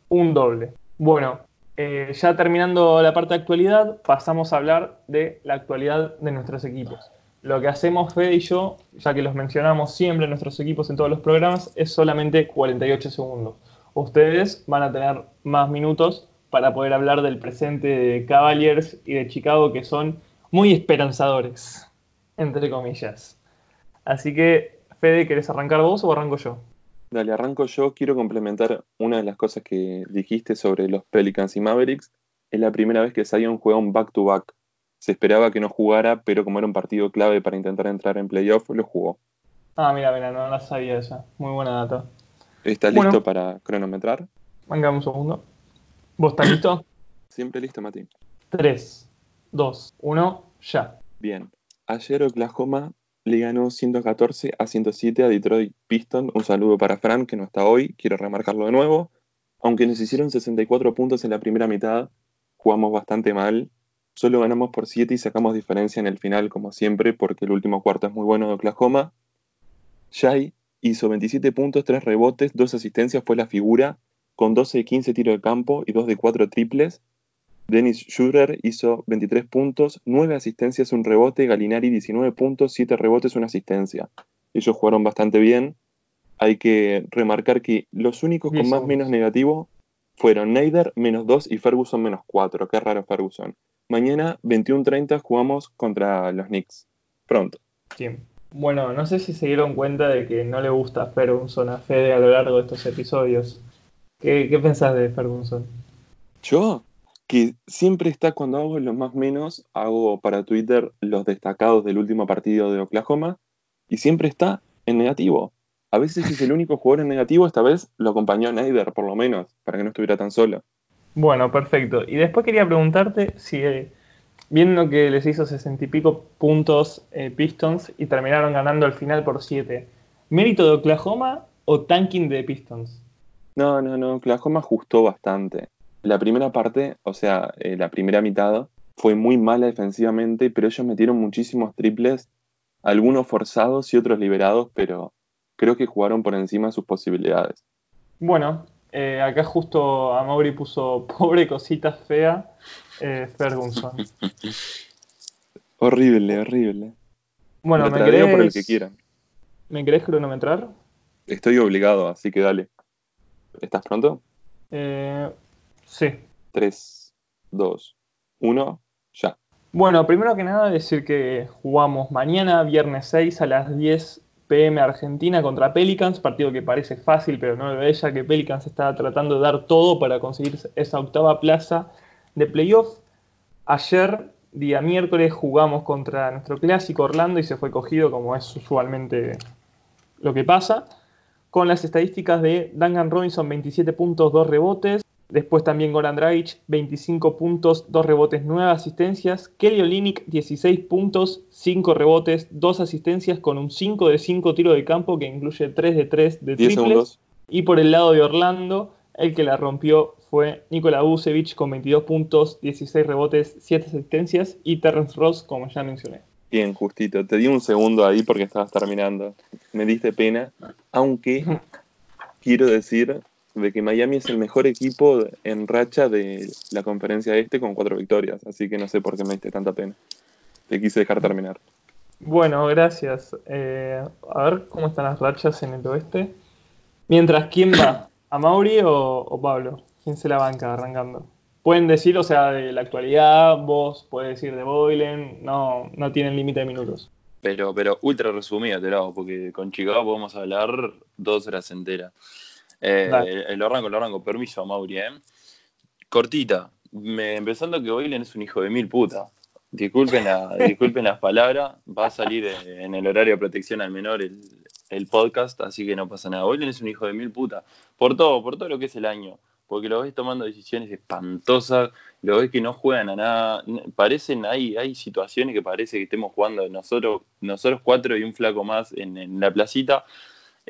un doble. Bueno, eh, ya terminando la parte de actualidad, pasamos a hablar de la actualidad de nuestros equipos. Lo que hacemos Fede y yo, ya que los mencionamos siempre en nuestros equipos en todos los programas, es solamente 48 segundos. Ustedes van a tener más minutos para poder hablar del presente de Cavaliers y de Chicago, que son muy esperanzadores, entre comillas. Así que, Fede, ¿querés arrancar vos o arranco yo? Dale, arranco yo. Quiero complementar una de las cosas que dijiste sobre los Pelicans y Mavericks. Es la primera vez que Zion juega un back-to-back. Se esperaba que no jugara, pero como era un partido clave para intentar entrar en playoff, lo jugó. Ah, mira, mira, no la sabía esa. Muy buena data. ¿Estás Bueno. listo para cronometrar? Venga un segundo. ¿Vos estás listo? Siempre listo, Mati. 3, 2, 1, ya. Bien. Ayer Oklahoma le ganó 114 a 107 a Detroit Pistons. Un saludo para Fran, que no está hoy. Quiero remarcarlo de nuevo. Aunque nos hicieron 64 puntos en la primera mitad, jugamos bastante mal. Solo ganamos por 7 y sacamos diferencia en el final, como siempre, porque el último cuarto es muy bueno de Oklahoma. Shai hizo 27 puntos, 3 rebotes, 2 asistencias, fue la figura, con 12 de 15 tiros de campo y 2 de 4 triples. Dennis Schroeder hizo 23 puntos, 9 asistencias, un rebote. Galinari 19 puntos, 7 rebotes, una asistencia. Ellos jugaron bastante bien. Hay que remarcar que los únicos con más menos negativo fueron Neider menos 2 y Ferguson menos 4. Qué raro Ferguson. Mañana 21-30 jugamos contra los Knicks. Pronto. Bueno, no sé si se dieron cuenta de que no le gusta Ferguson a Fede a lo largo de estos episodios. ¿Qué, qué pensás de Ferguson? Yo, que siempre está cuando hago los más menos, hago para Twitter los destacados del último partido de Oklahoma y siempre está en negativo. A veces es el único jugador en negativo, esta vez lo acompañó Neider, por lo menos, para que no estuviera tan solo. Bueno, perfecto. Y después quería preguntarte si, eh, viendo que les hizo sesenta y pico puntos eh, Pistons y terminaron ganando al final por 7, ¿mérito de Oklahoma o tanking de Pistons? No, no, no, Oklahoma ajustó bastante. La primera parte, o sea, eh, la primera mitad, fue muy mala defensivamente, pero ellos metieron muchísimos triples, algunos forzados y otros liberados, pero creo que jugaron por encima de sus posibilidades. Bueno, eh, acá justo a Mauri puso pobre cosita fea eh, Ferguson. Horrible, horrible. Bueno, Lo ¿me tradeo por el querés, que quieran. ¿me querés cronometrar? Estoy obligado, así que dale. ¿Estás pronto? Eh, sí. 3, 2, 1, ya. Bueno, primero que nada decir que jugamos mañana, viernes 6 a las 10 pm Argentina contra Pelicans, partido que parece fácil, pero no lo es, ya que Pelicans está tratando de dar todo para conseguir esa octava plaza de playoff. Ayer día miércoles jugamos contra nuestro clásico Orlando y se fue cogido como es usualmente lo que pasa. Con las estadísticas de Duncan Robinson 27 puntos, 2 rebotes. Después también Goran Dragic 25 puntos, 2 rebotes, 9 asistencias. Kelly Olynyk 16 puntos, 5 rebotes, 2 asistencias con un 5 de 5 tiro de campo que incluye 3 de 3 de 10 triples. segundos. Y por el lado de Orlando, el que la rompió fue Nikola Vucevic con 22 puntos, 16 rebotes, 7 asistencias y Terrence Ross, como ya mencioné. Bien, justito. Te di un segundo ahí porque estabas terminando. Me diste pena. Aunque quiero decir de que Miami es el mejor equipo en racha de la conferencia este con cuatro victorias. Así que no sé por qué me diste tanta pena. Te quise dejar terminar. Bueno, gracias. Eh, a ver cómo están las rachas en el oeste. Mientras, ¿quién va? ¿A Mauri o, o Pablo? ¿Quién se la banca arrancando? Pueden decir, o sea, de la actualidad, vos podés decir de Boylen, no, no tienen límite de minutos. Pero, pero ultra resumido te lo hago, porque con Chicago podemos hablar dos horas enteras. Eh, Dale. lo arranco, lo arranco. Permiso, Mauri, ¿eh? Cortita. Me, empezando que Boylen es un hijo de mil puta. Disculpen, la- disculpen las palabras. Va a salir eh, en el horario de protección al menor el, el podcast, así que no pasa nada. Boylen es un hijo de mil puta. Por todo, por todo lo que es el año. Porque lo ves tomando decisiones espantosas, lo ves que no juegan a nada. Parecen, hay, hay situaciones que parece que estemos jugando nosotros, nosotros cuatro y un flaco más en, en la placita.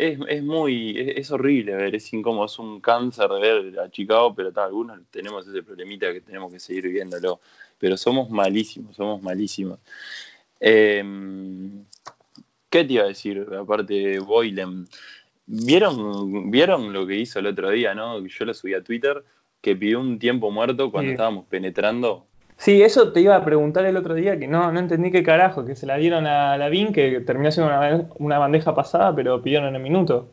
Es, es muy, es, es horrible ver, es incómodo, es un cáncer de ver a Chicago, pero tal, algunos tenemos ese problemita que tenemos que seguir viéndolo. Pero somos malísimos, somos malísimos. Eh, ¿Qué te iba a decir? Aparte de Boylen. ¿Vieron, ¿Vieron lo que hizo el otro día, no? Yo lo subí a Twitter, que pidió un tiempo muerto cuando Sí. estábamos penetrando. Sí, eso te iba a preguntar el otro día, que no, no entendí qué carajo, que se la dieron a Lavín, que terminó siendo una, una bandeja pasada, pero pidieron el minuto.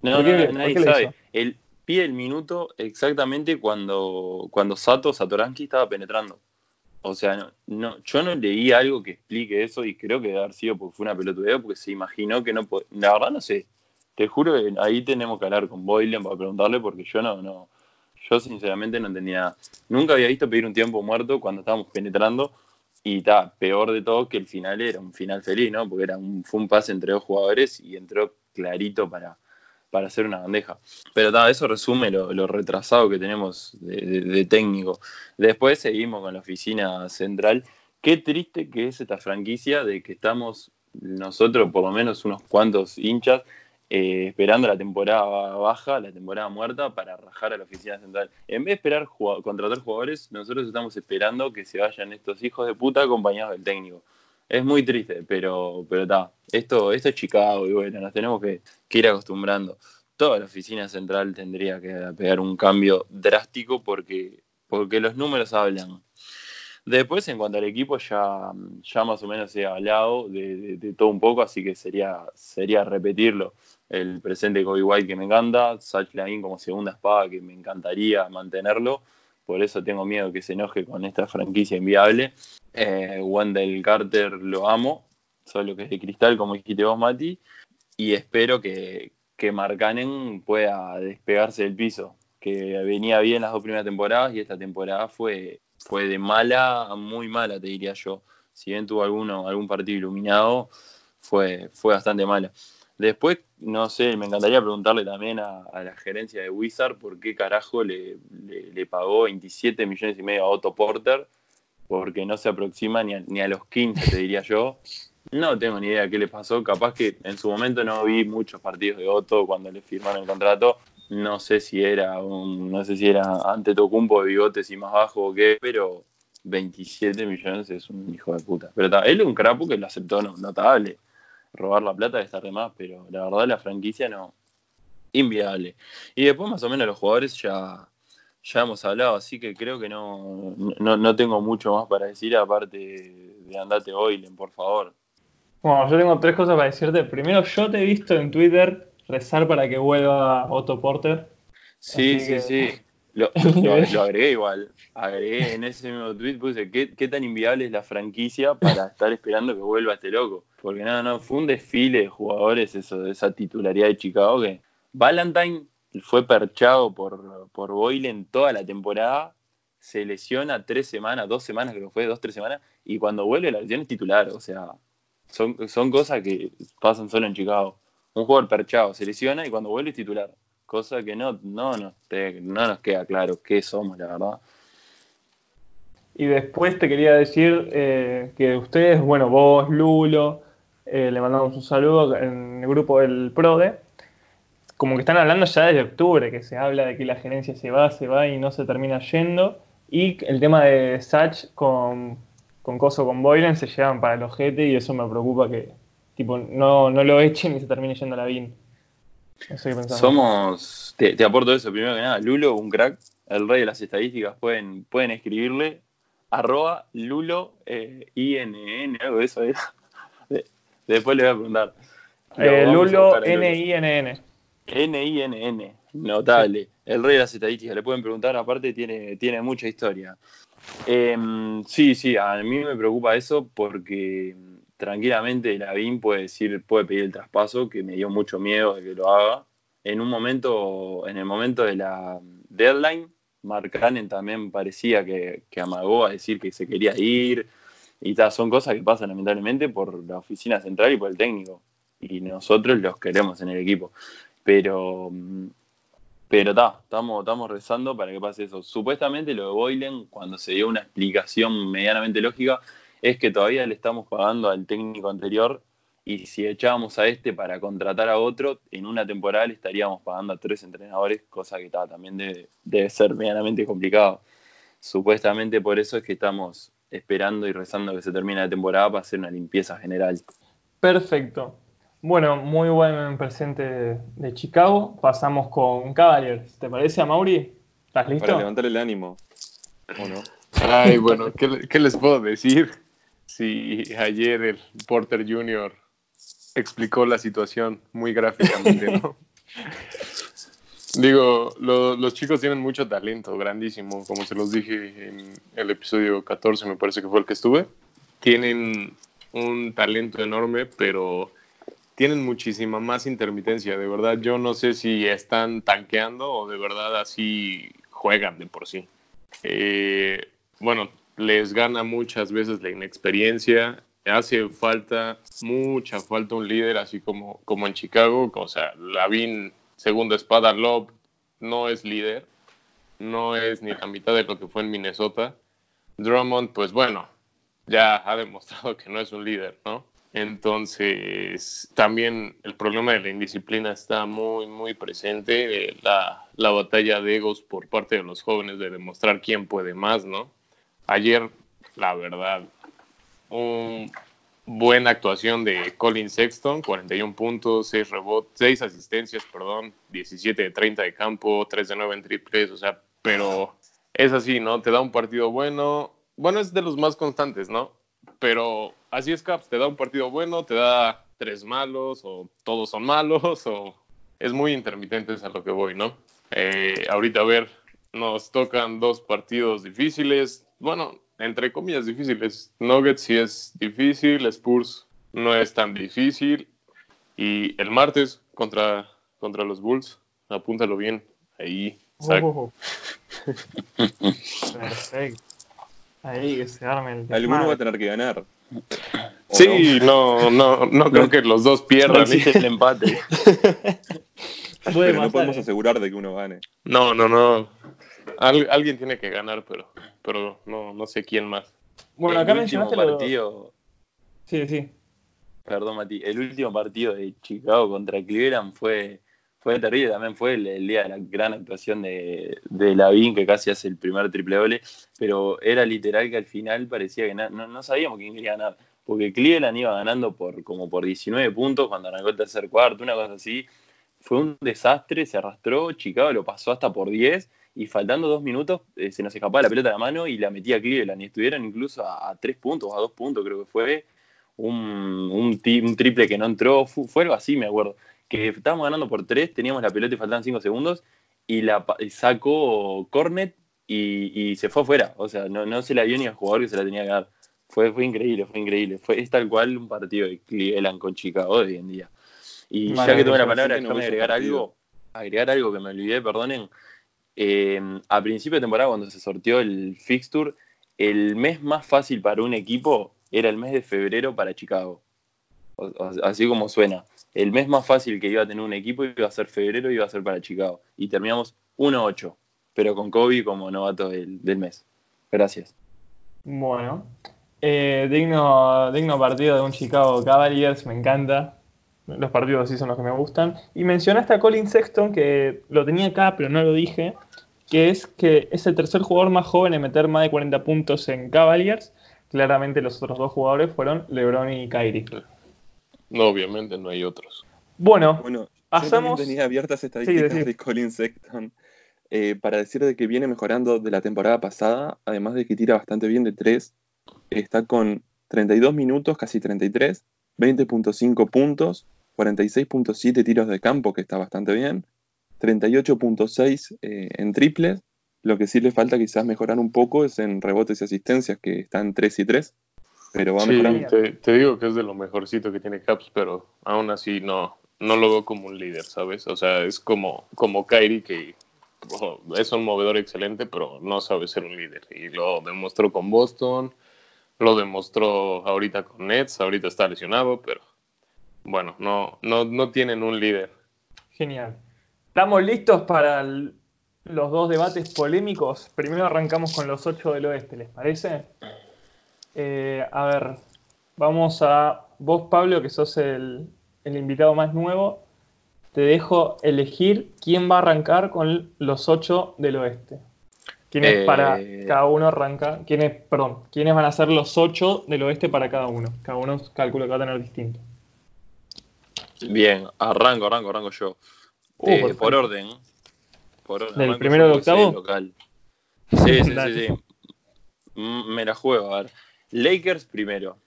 No, ¿Por qué- no, nadie sabe. Él pide el minuto exactamente cuando, cuando Sato Satoransky estaba penetrando. O sea, no, no, yo no leí algo que explique eso y creo que debe haber sido porque fue una pelotudeo, porque se imaginó que no podía. La verdad no sé. Te juro que ahí tenemos que hablar con Boylen para preguntarle porque yo no, no. Yo sinceramente no nada. Nunca había visto pedir un tiempo muerto cuando estábamos penetrando y está peor de todo que el final era un final feliz, ¿no? Porque era un, fue un pase entre dos jugadores y entró clarito para, para hacer una bandeja. Pero ta, eso resume lo, retrasado que tenemos de técnico. Después seguimos con la oficina central. Qué triste que es esta franquicia de que estamos nosotros, por lo menos unos cuantos hinchas, eh, esperando la temporada baja, la temporada muerta, para rajar a la oficina central. En vez de esperar contratar jugadores, nosotros estamos esperando que se vayan estos hijos de puta acompañados del técnico. Es muy triste, pero pero está. Esto, esto es Chicago y bueno, nos tenemos que, que ir acostumbrando. Toda la oficina central tendría que pegar un cambio drástico porque, porque los números hablan. Después, en cuanto al equipo, ya, ya más o menos he hablado de, de- todo un poco, así que sería, sería repetirlo. El presente Kobe White que me encanta, Zach Lavin como segunda espada que me encantaría mantenerlo, por eso tengo miedo que se enoje con esta franquicia inviable. Eh, Wendell Carter lo amo, solo que es de cristal, como dijiste vos, Mati, y espero que, que Markkanen pueda despegarse del piso, que venía bien las dos primeras temporadas y esta temporada fue, fue de mala a muy mala, te diría yo. Si bien tuvo alguno, algún partido iluminado, fue, fue bastante mala. Después, no sé, me encantaría preguntarle también a, la gerencia de Wizard por qué carajo le, le- le pagó 27 millones y medio a Otto Porter, porque no se aproxima ni a, ni a los 15, te diría yo. No tengo ni idea qué le pasó. Capaz que en su momento no vi muchos partidos de Otto cuando le firmaron el contrato. No sé si era un, no sé si era ante Tocumpo de bigotes y más bajo o qué, pero 27 millones es un hijo de puta. Pero ta, él es un crapo que lo aceptó no- notable. Robar la plata de estar de más, pero la verdad la franquicia no. Inviable. Y después más o menos los jugadores ya, ya hemos hablado, así que creo que no, no, no tengo mucho más para decir aparte de andate Boylen, por favor. Bueno, yo tengo tres cosas para decirte. Primero, yo te he visto en Twitter rezar para que vuelva Otto Porter. Sí, Así sí, que- sí. Lo, lo- lo agregué igual. Agregué en ese mismo tweet, puse ¿qué, qué tan inviable es la franquicia para estar esperando que vuelva este loco. Porque no, no, fue un desfile de jugadores eso, de esa titularidad de Chicago que Valentine fue perchado por, por Boylen toda la temporada se lesiona tres semanas, dos semanas creo que fue, dos, tres semanas, y cuando vuelve la lesión es titular, o sea, son, son cosas que pasan solo en Chicago. Un jugador perchado se lesiona y cuando vuelve es titular, cosa que no, no, no, no nos queda claro qué somos, la verdad. Y después te quería decir eh, que ustedes, bueno, vos, Lulo, eh, le mandamos un saludo en el grupo del PRODE, como que están hablando ya desde octubre, que se habla de que la gerencia se va, se va y no se termina yendo. Y el tema de Sach con, con Coso, con Boylan, se llevan para el ojete y eso me preocupa que tipo no, no lo echen y se termine yendo a la BIN. Somos, te, te, aporto eso, primero que nada, Lulo, un crack, el rey de las estadísticas, pueden, pueden escribirle, arroba Lulo, eh, INN, algo de eso Después le voy a preguntar. Eh, Lulo, N-I-N-N. N-I-N-N, notable. El rey de las estadísticas, le pueden preguntar, aparte tiene, tiene mucha historia. Em, sí, sí, a mí me preocupa eso porque tranquilamente Lavín puede decir, puede pedir el traspaso, que me dio mucho miedo de que lo haga. En un momento, en el momento de la deadline, Mark Cannon también parecía que, que amagó a decir que se quería ir. Y tal, son cosas que pasan lamentablemente por la oficina central y por el técnico. Y nosotros los queremos en el equipo. Pero, pero está, estamos, estamos rezando para que pase eso. Supuestamente lo de Boylen, cuando se dio una explicación medianamente lógica, es que todavía le estamos pagando al técnico anterior y si echábamos a este para contratar a otro, en una temporada le estaríamos pagando a tres entrenadores, cosa que también debe, debe ser medianamente complicado. Supuestamente por eso es que estamos esperando y rezando que se termine la temporada para hacer una limpieza general. Perfecto. Bueno, muy buen presente de, Chicago. Pasamos con Cavaliers. ¿Te parece, a Mauri? ¿Estás listo? Para levantar el ánimo. ¿O no? Ay, bueno, ¿qué, les puedo decir? Si ayer el Porter Jr. explicó la situación muy gráficamente, ¿no? Digo, los chicos tienen mucho talento, grandísimo, como se los dije en el episodio 14, me parece que fue el que estuve. Tienen un talento enorme, pero tienen muchísima más intermitencia. De verdad, yo no sé si están tanqueando o de verdad así juegan de por sí. Eh, bueno, les gana muchas veces la inexperiencia. Hace falta, mucha falta un líder, así como, como en Chicago. O sea, Lavin, segunda espada, Love, no es líder. No es ni la mitad de lo que fue en Minnesota. Drummond, pues bueno, ya ha demostrado que no es un líder, ¿no? Entonces, también el problema de la indisciplina está muy, muy presente. Eh, la, la, batalla de egos por parte de los jóvenes de demostrar quién puede más, ¿no? Ayer, la verdad, una buena actuación de Colin Sexton, 41 puntos, 6 rebotes, 6 asistencias, perdón, 17 de 30 de campo, 3 de 9 en triples, o sea, pero es así, ¿no? Te da un partido bueno. Bueno, es de los más constantes, ¿no? Pero así es Caps, te da un partido bueno, te da tres malos, o todos son malos, o es muy intermitente es a lo que voy, ¿no? Eh, ahorita a ver, nos tocan dos partidos difíciles, bueno, entre comillas difíciles. Nuggets sí es difícil, Spurs no es tan difícil, y el martes contra, contra los Bulls, apúntalo bien, ahí. Oh. Perfecto. Ahí que se arme el Alguno va a tener que ganar. Sí, no, no, no creo que los dos pierdan. No el empate. pero no podemos asegurar de que uno gane. No, no, no. Alguien tiene que ganar, pero, pero no, no sé quién más. Bueno, acá el mencionaste partido. Sí, sí. Perdón, Mati. El último partido de Chicago contra Cleveland fue fue terrible, también fue el, día de la gran actuación de, de Lavín, que casi hace el primer triple doble, pero era literal que al final parecía que no, no, sabíamos quién quería ganar, porque Cleveland iba ganando por como por 19 puntos cuando arrancó el tercer cuarto, una cosa así. Fue un desastre, se arrastró, Chicago lo pasó hasta por 10 y faltando dos minutos eh, se nos escapaba la pelota de la mano y la metía Cleveland y estuvieron incluso a, tres puntos, a dos puntos creo que fue. Un, un, un triple que no entró, fue, fue algo así, me acuerdo que estábamos ganando por tres, teníamos la pelota y faltaban cinco segundos, y la sacó Cornet y, se fue afuera. O sea, no, no se la dio ni al jugador que se la tenía que dar. Fue, fue increíble, fue increíble. Fue, es tal cual un partido de Cleveland con Chicago de hoy en día. Y ya que tuve la palabra, déjame agregar algo, agregar algo que me olvidé, perdonen. Eh, a principio de temporada, cuando se sorteó el fixture, el mes más fácil para un equipo era el mes de febrero para Chicago. Así como suena. El mes más fácil que iba a tener un equipo iba a ser febrero y iba a ser para Chicago. Y terminamos 1-8, pero con Kobe como novato del, del mes. Gracias. Bueno, eh, digno, digno partido de un Chicago Cavaliers, me encanta. Los partidos así son los que me gustan. Y mencionaste a Colin Sexton, que lo tenía acá, pero no lo dije, que es que es el tercer jugador más joven en meter más de 40 puntos en Cavaliers. Claramente los otros dos jugadores fueron LeBron y Kyrie. No, obviamente no hay otros. Bueno, Bueno, Pasamos- también tenía abiertas estadísticas Sí, de Colin Sexton eh, para decir de que viene mejorando de la temporada pasada, además de que tira bastante bien de 3. Está con 32 minutos, casi 33, 20.5 puntos, 46.7 tiros de campo, que está bastante bien, 38.6 eh, en triples. Lo que sí le falta quizás mejorar un poco es en rebotes y asistencias, que están 3 y 3, pero va Sí, mejorando. te, te digo que es de lo mejorcito que tiene Caps, pero aún así no, no lo veo como un líder, ¿sabes? O sea, es como, como Kyrie, que ojo, es un movedor excelente, pero no sabe ser un líder. Y lo demostró con Boston, lo demostró ahorita con Nets, ahorita está lesionado, pero bueno, no, no, no tienen un líder. genial. ¿Estamos listos para el- los dos debates polémicos? Primero arrancamos con los ocho del oeste, ¿les parece? Eh, a ver, vamos a vos, Pablo, que sos el, el invitado más nuevo. Te dejo elegir quién va a arrancar con los ocho del oeste. ¿Quiénes Eh, para cada uno arranca? ¿Quiénes, perdón, quiénes van a ser los ocho del oeste para cada uno? Cada uno calculo que va a tener distinto. Bien, arranco, arranco, arranco yo. Uh, Eh, perfecto. por orden. Por orden. ¿Del primero soy octavo? local. Sí, sí, sí, sí. Mm, Me la juego, a ver. Lakers primero.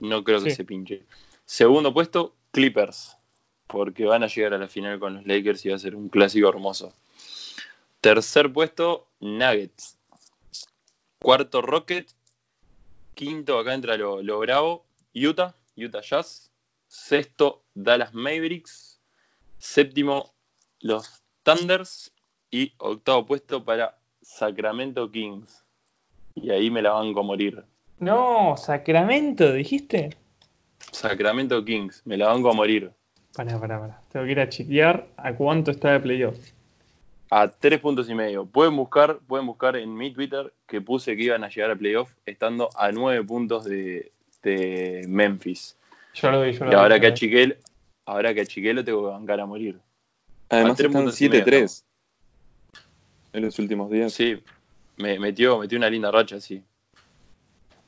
No creo que Sí. se pinche. Segundo puesto, Clippers. Porque van a llegar a la final con los Lakers y va a ser un clásico hermoso. Tercer puesto, Nuggets. Cuarto, Rocket. Quinto, acá entra lo, lo bravo, Utah, Utah Jazz. Sexto, Dallas Mavericks. Séptimo, los Thunders. Y octavo puesto para Sacramento Kings. Y ahí me la banco a morir. No, Sacramento, dijiste. Sacramento Kings, me la banco a morir. Pará, pará, pará. Tengo que ir a chequear a cuánto está de playoff. A tres puntos y medio. Pueden buscar, pueden buscar en mi Twitter que puse que iban a llegar a playoff estando a nueve puntos de, de Memphis. Yo lo vi, yo lo Y ahora que achiqué, ahora que achiqué lo tengo que bancar a morir. Además a están puntos y medio 7-3 en los últimos días. Sí, me metió, metió una linda racha, sí.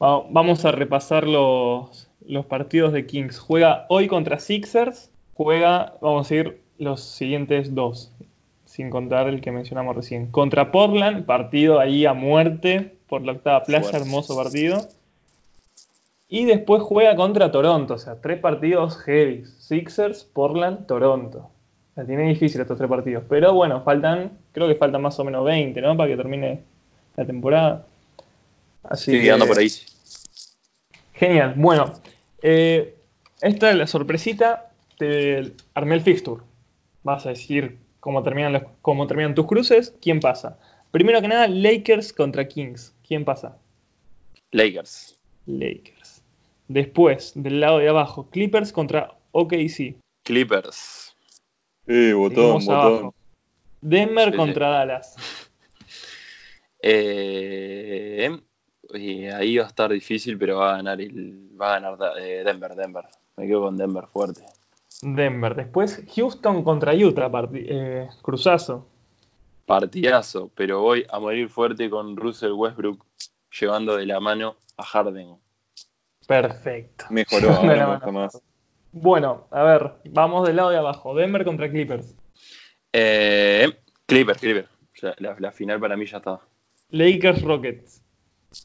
Va- Vamos a repasar los, los partidos de Kings. Juega hoy contra Sixers. Juega, vamos a ir los siguientes dos, sin contar el que mencionamos recién. Contra Portland, partido ahí a muerte por la octava plaza, hermoso partido. Y después juega contra Toronto, o sea, tres partidos heavy. Sixers, Portland, Toronto. La tiene difícil estos tres partidos. Pero bueno, faltan, creo que faltan más o menos 20, ¿no? Para que termine la temporada. Así Sí, que- ando por ahí. Genial. Bueno, eh, esta es la sorpresita. Te armé el fixture. Vas a decir cómo terminan, los- cómo terminan tus cruces. ¿Quién pasa? Primero que nada, Lakers contra Kings. ¿Quién pasa? Lakers. Lakers. Después, del lado de abajo, Clippers contra OKC. Clippers. Eh, botón, Seguimos botón. abajo. Denver Sí, sí. contra Dallas. Eh, y ahí va a estar difícil, pero va a ganar el, va a ganar eh, Denver, Denver. Me quedo con Denver fuerte. Denver. Después, Houston contra Utah. eh, cruzazo. Partidazo, pero voy a morir fuerte con Russell Westbrook llevando de la mano a Harden. Perfecto. Mejoró, ahora la me mano. gusta más. Bueno, a ver, vamos del lado de abajo. Denver contra Clippers. Eh, Clippers, Clippers. La, la final para mí ya está. Lakers Rockets.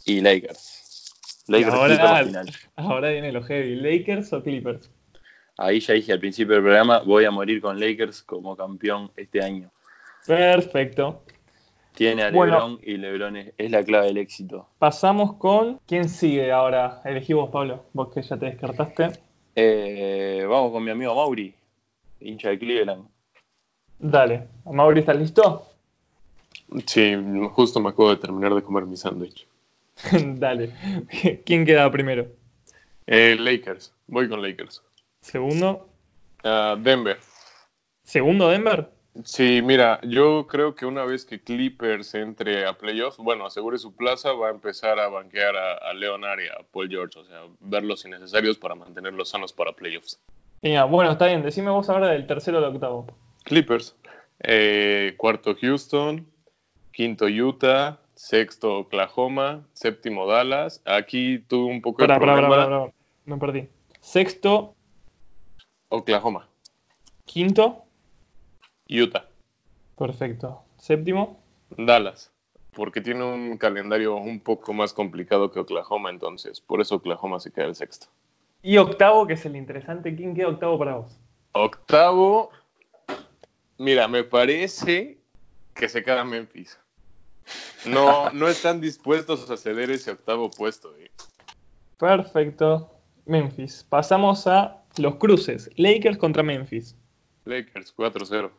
Y Lakers. Lakers ahora- Clippers la final. Ahora viene lo heavy. ¿Lakers o Clippers? Ahí ya dije al principio del programa, voy a morir con Lakers como campeón este año. Perfecto. Tiene a Bueno. LeBron y LeBron es, es la clave del éxito. Pasamos con. ¿Quién sigue ahora? Elegí vos, Pablo. Vos que ya te descartaste. Eh, vamos con mi amigo Mauri, hincha de Cleveland. Dale. Mauri, ¿estás listo? Sí, justo me acabo de terminar de comer mi sándwich. Dale. ¿Quién queda primero? Eh, Lakers. Voy con Lakers. Segundo. Ah, Denver. ¿Segundo Denver? Sí, mira, yo creo que una vez que Clippers entre a playoffs, bueno, asegure su plaza, va a empezar a banquear a, a Leonard y a Paul George, o sea, verlos innecesarios para mantenerlos sanos para playoffs. Mira, bueno, está bien. Decime vos ahora del tercero al octavo. Clippers. Eh, cuarto Houston. Quinto Utah. Sexto Oklahoma. Séptimo Dallas. Aquí tuve un poco de Pará, problema. pará, pará. Me perdí. Sexto, Oklahoma. quinto. Utah. Perfecto. Séptimo. Dallas. Porque tiene un calendario un poco más complicado que Oklahoma, entonces. Por eso Oklahoma se queda el sexto. Y octavo, que es el interesante. ¿Quién queda octavo para vos? Octavo. Mira, me parece que se queda Memphis. No, no están dispuestos a ceder ese octavo puesto. eh. Perfecto. Memphis. Pasamos a los cruces. Lakers contra Memphis. Lakers 4-0.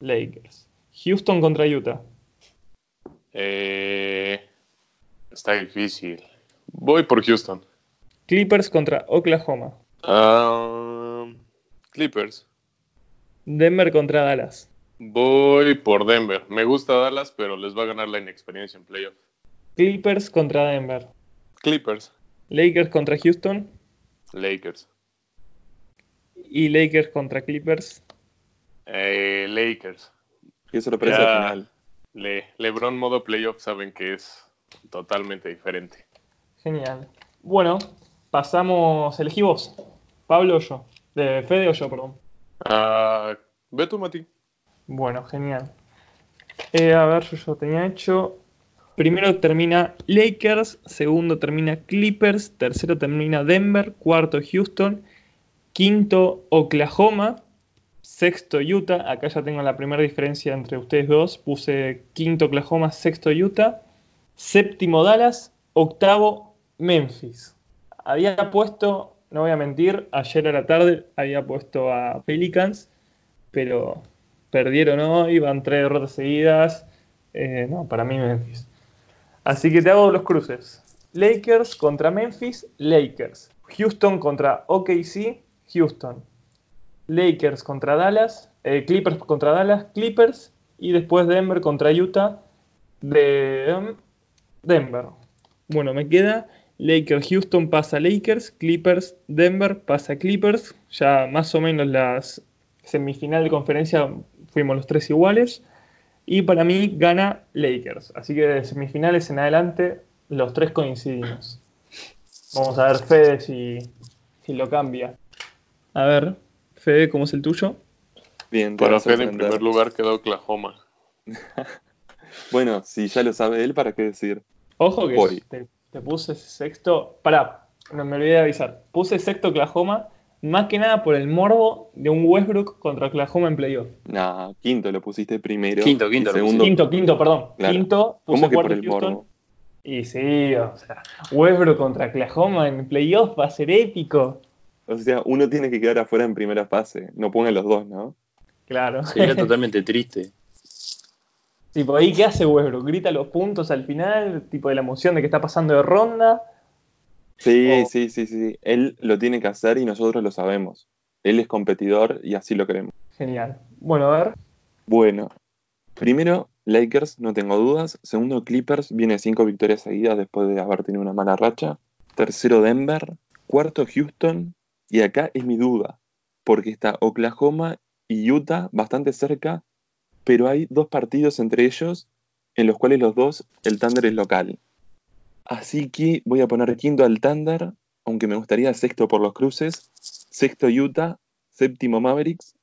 Lakers. Houston contra Utah. Eh, está difícil. Voy por Houston. Clippers contra Oklahoma. Ah, Clippers. Denver contra Dallas. Voy por Denver. Me gusta Dallas, pero les va a ganar la inexperiencia en playoff. Clippers contra Denver. Clippers. Lakers contra Houston. Lakers. Y Lakers contra Clippers. Eh, Lakers. Qué sorpresa Ya. al final. Le- LeBron modo playoff saben que es totalmente diferente. Genial. Bueno, pasamos. Elegí vos. Pablo o yo. De Fede o yo, perdón. Ah, ve tú, Mati. Bueno, genial. Eh, a ver, yo, yo tenía hecho. Primero termina Lakers, segundo termina Clippers, tercero termina Denver, cuarto Houston, quinto Oklahoma, sexto Utah. Acá ya tengo la primera diferencia entre ustedes dos. Puse quinto Oklahoma, sexto Utah, séptimo Dallas, octavo Memphis. Había puesto, no voy a mentir, ayer a la tarde había puesto a Pelicans, pero perdieron hoy, van tres derrotas seguidas. Eh, no, para mí Memphis. Así que te hago los cruces. Lakers contra Memphis, Lakers. Houston contra OKC, Houston. Lakers contra Dallas, eh, Clippers contra Dallas, Clippers. Y después Denver contra Utah, de um, Denver. Bueno, me queda Lakers, Houston pasa Lakers, Clippers, Denver pasa Clippers. Ya más o menos las semifinal de conferencia fuimos los tres iguales. Y para mí gana Lakers. Así que de semifinales en adelante los tres coincidimos. Vamos a ver Fede si, si lo cambia. A ver, Fede, ¿cómo es el tuyo? Bien, te Para Fede en primer lugar quedó Oklahoma. Bueno, si ya lo sabe él, ¿para qué decir? Ojo que Voy. te, te puse sexto. Pará, no me olvidé de avisar. Puse sexto Oklahoma, más que nada por el morbo de un Westbrook contra Oklahoma en playoff. Nah, quinto lo pusiste primero. Quinto, quinto segundo. Quinto, quinto, perdón. Claro. Quinto, puse ¿Cómo que por cuarto el Houston. morbo? Y sí, o sea, Westbrook contra Oklahoma en playoff va a ser épico. O sea, uno tiene que quedar afuera en primera fase. No pongan los dos, ¿no? Claro. Sería totalmente triste. tipo, ahí qué hace Westbrook, grita los puntos al final, tipo de la emoción de que está pasando de ronda. Sí, sí, sí, sí. Él lo tiene que hacer y nosotros lo sabemos. Él es competidor y así lo queremos. Genial. Bueno, a ver. Bueno, primero, Lakers, no tengo dudas. Segundo, Clippers, viene cinco victorias seguidas después de haber tenido una mala racha. Tercero, Denver. Cuarto, Houston. Y acá es mi duda, porque está Oklahoma y Utah bastante cerca, pero hay dos partidos entre ellos en los cuales los dos, el Thunder es local. Así que voy a poner quinto al Thunder, aunque me gustaría sexto por los cruces, sexto Utah, séptimo Mavericks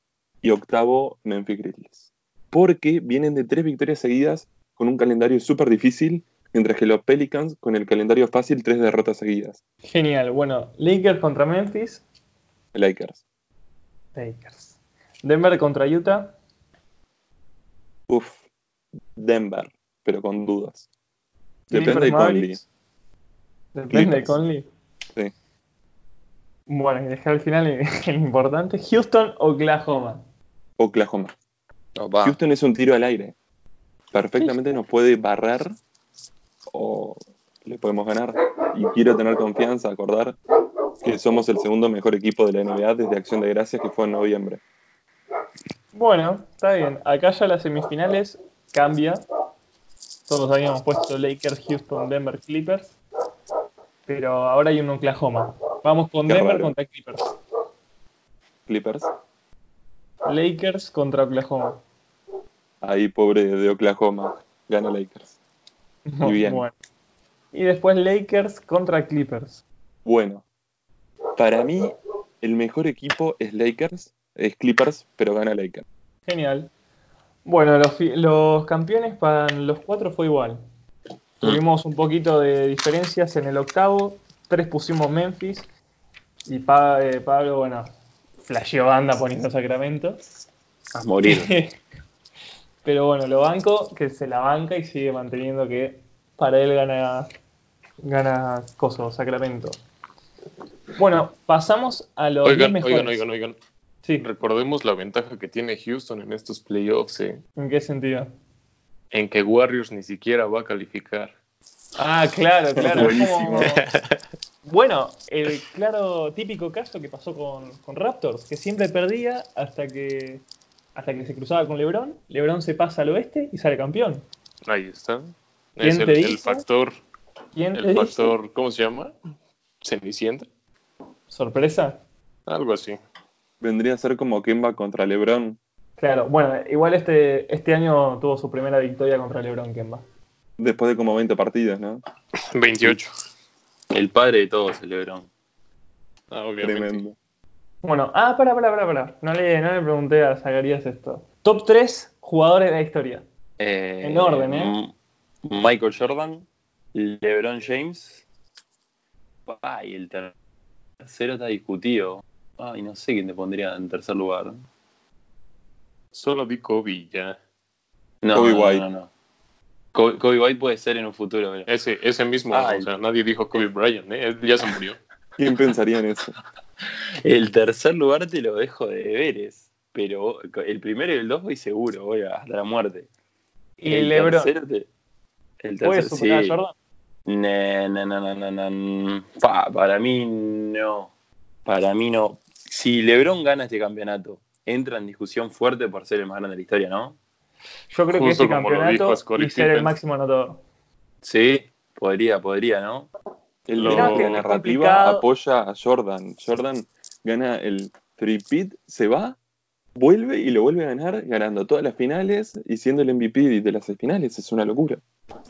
y octavo Memphis Grizzlies. Porque vienen de tres victorias seguidas con un calendario súper difícil, mientras que los Pelicans con el calendario fácil tres derrotas seguidas. Genial. Bueno, Lakers contra Memphis. Lakers. Lakers. Denver contra Utah. Uf, Denver, pero con dudas. Clippers, Depende de Conley. Depende de. Conley. Sí. Bueno, y dejar al final el, el importante. Houston, Oklahoma. Oklahoma. Opa. Houston es un tiro al aire. perfectamente nos puede barrer o le podemos ganar. Y quiero tener confianza, acordar que somos el segundo mejor equipo de la NBA desde Acción de Gracias, que fue en noviembre. Bueno, está bien. Acá ya las semifinales cambia. Todos habíamos puesto Lakers, Houston, Denver, Clippers. Pero ahora hay un Oklahoma. Vamos con Qué Denver raro. contra Clippers. Clippers, Lakers contra Oklahoma. ahí pobre de Oklahoma, gana Lakers. Muy bien. Bueno. Y después Lakers contra Clippers. Bueno, para mí el mejor equipo es Lakers, es Clippers, pero gana Lakers. Genial. Bueno, los, los campeones para los cuatro fue igual. Tuvimos un poquito de diferencias en el octavo. Tres pusimos Memphis. Y Pa- eh, Pablo, bueno, flasheó banda poniendo Sacramento. A morir. Pero bueno, lo banco, que se la banca y sigue manteniendo que para él gana, gana Coso, Sacramento. Bueno, pasamos a los 10 Oigan, mejores. oigan, oigan, oigan. Sí, Recordemos la ventaja que tiene Houston en estos playoffs, eh, ¿en qué sentido? en que Warriors ni siquiera va a calificar. Ah, claro, claro. como-. Bueno, el claro típico caso que pasó con, con Raptors, que siempre perdía hasta que hasta que se cruzaba con LeBron. LeBron se pasa al oeste y sale campeón. Ahí está. ¿Quién Es el, te el dice? factor, ¿Quién te el dice? factor, ¿cómo se llama? Cenicienta, ¿Sorpresa? algo así. Vendría a ser como Kemba contra LeBron, Claro, bueno, igual este, este año tuvo su primera victoria contra LeBron Kemba. después de como 20 partidos, ¿no? 28. El padre de todos, el Lebron. Ah, obviamente. Tremendo. Bueno, ah, para, para, para, para. No le, no le pregunté a Zacarías esto. Top 3 jugadores de la historia. Eh, En orden, ¿eh? Michael Jordan, LeBron James. Ay, el ter- tercero está discutido. Ay, no sé quién te pondría en tercer lugar. Solo di Kobe ya. No, Kobe no, no, White. no, no. Kobe, Kobe White puede ser en un futuro, pero- Ese, ese mismo, Ah, o sea, nadie dijo Kobe Bryant, ¿eh? Él ya se murió. ¿Quién pensaría en eso? El tercer lugar te lo dejo de deberes. Pero el primero y el dos voy seguro, voy hasta la muerte. Y el LeBron. tercero te- el ¿Puede tercero, superar sí. a Jordan? Pa, para mí no. Para mí no. Si LeBron gana este campeonato, entra en discusión fuerte por ser el más grande de la historia, ¿no? Yo creo que Justo este como lo campeonato y ser el máximo anotador. Sí, podría, podría, ¿no? El Lo- la que narrativa complicado. apoya a Jordan. Jordan gana el three-peat, se va, vuelve y lo vuelve a ganar, ganando todas las finales y siendo el MVP de las seis finales. Es una locura.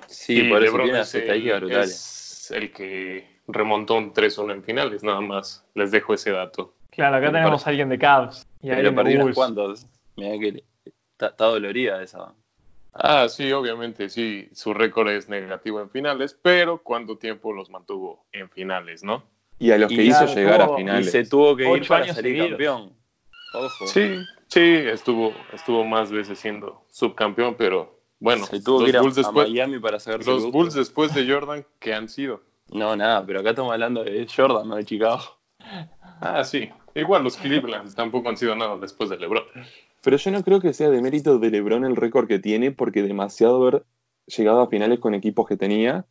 Sí, Y por eso tiene es el-. Es que remontó un 3-1 en finales, nada más. Les dejo ese dato. Claro, acá Pero tenemos a alguien de Cavs y a Pero alguien perdí unos cuantos. Mirá que está, está dolorida esa. Ah, sí, obviamente, sí, su récord es negativo en finales, pero ¿cuánto tiempo los mantuvo en finales, no? Y a los que Y hizo llegar a tuvo- Y finales. se tuvo que ir para salir seguidos. campeón. Ojo. Sí, sí, estuvo, estuvo más veces siendo subcampeón, pero bueno, Se tuvo los que ir a, Bulls a después, Miami para el los. Bulls después de Jordan, ¿qué han sido? No, nada, pero acá estamos hablando de Jordan, no de Chicago. Ah, sí, igual los Cleveland tampoco han sido nada después de LeBron. Pero yo no creo que sea de mérito de LeBron el récord que tiene, porque demasiado haber llegado a finales con equipos que tenía,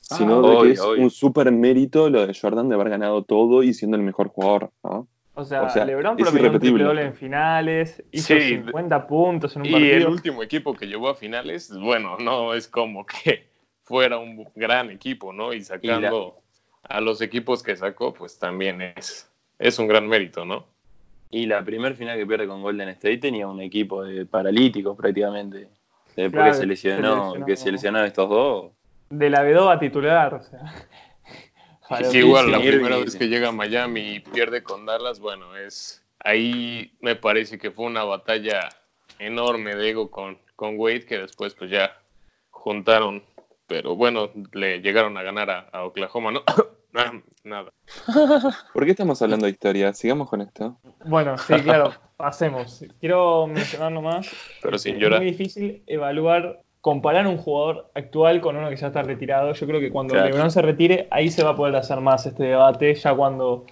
sino Ah, de obvio, que es obvio. un súper mérito lo de Jordan de haber ganado todo y siendo el mejor jugador. ¿no? O sea, O sea, LeBron promedió un triple doble en finales, hizo Sí, 50 puntos en un Y partido. el último equipo que llevó a finales, bueno, no es como que fuera un gran equipo, ¿no? Y sacando a los equipos que sacó, pues también es, es un gran mérito, ¿no? Y la primer final que pierde con Golden State tenía un equipo de paralíticos prácticamente. Después Claro, que se lesionó, se lesionó. que se lesionaron estos dos. De la Vedova titular, o sea. Para Sí, igual la primera vez que llega a Miami y pierde con Dallas, bueno, es ahí me parece que fue una batalla enorme de ego con, con Wade que después pues ya juntaron, pero bueno, le llegaron a ganar a, a Oklahoma, ¿no? Ah, Nada. ¿Por qué estamos hablando de historia? Sigamos con esto. Bueno, sí, claro, pasemos. Quiero mencionar nomás. Pero sin es llorar. muy difícil evaluar, comparar un jugador actual con uno que ya está retirado. Yo creo que cuando Claro. LeBron se retire, ahí se va a poder hacer más este debate, ya cuando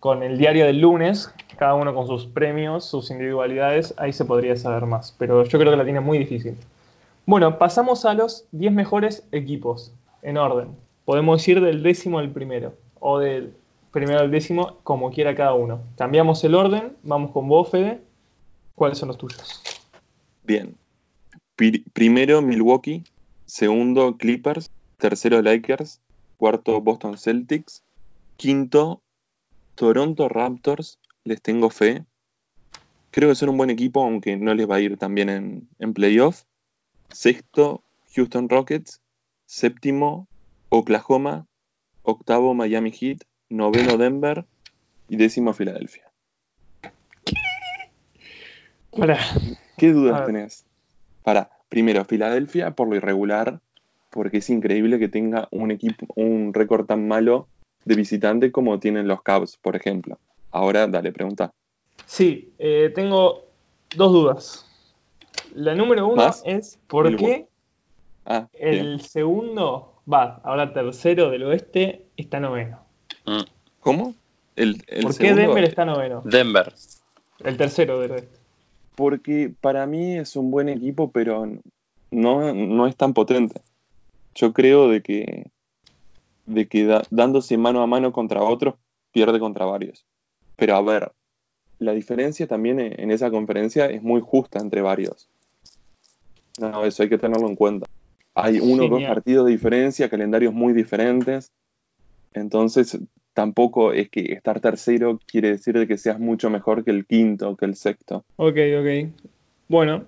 con el diario del lunes, cada uno con sus premios, sus individualidades, ahí se podría saber más. Pero yo creo que la tiene muy difícil. Bueno, pasamos a los 10 mejores equipos, en orden. Podemos ir del décimo al primero, o del primero al décimo, como quiera cada uno. Cambiamos el orden, vamos con vos, Fede. ¿Cuáles son los tuyos? Bien. Pri- primero Milwaukee, segundo Clippers, tercero Lakers, cuarto Boston Celtics, quinto Toronto Raptors, les tengo fe. Creo que son un buen equipo, aunque no les va a ir tan bien en, en playoff. Sexto Houston Rockets, séptimo Oklahoma, octavo Miami Heat, noveno Denver y décimo Filadelfia. ¿Qué A dudas ver. tenés? Para, primero, Filadelfia por lo irregular, porque es increíble que tenga un equipo, un récord tan malo de visitante como tienen los Cavs, por ejemplo. Ahora, dale, pregunta. Sí, eh, tengo dos dudas. La número uno ¿Más? es ¿por qué Ah, bien. el segundo, va, ahora tercero del oeste, está noveno? Mm. ¿Cómo? El, el ¿Por qué segundo- Denver está noveno? Denver. El tercero del oeste. Porque para mí es un buen equipo, pero no, no es tan potente. Yo creo de que, de que da- dándose mano a mano contra otros, pierde contra varios. Pero a ver, la diferencia también en en esa conferencia es muy justa entre varios. No, eso hay que tenerlo en cuenta. Hay uno o dos partidos de diferencia, calendarios muy diferentes. Entonces, tampoco es que estar tercero quiere decir de que seas mucho mejor que el quinto, que el sexto. Ok, ok. Bueno,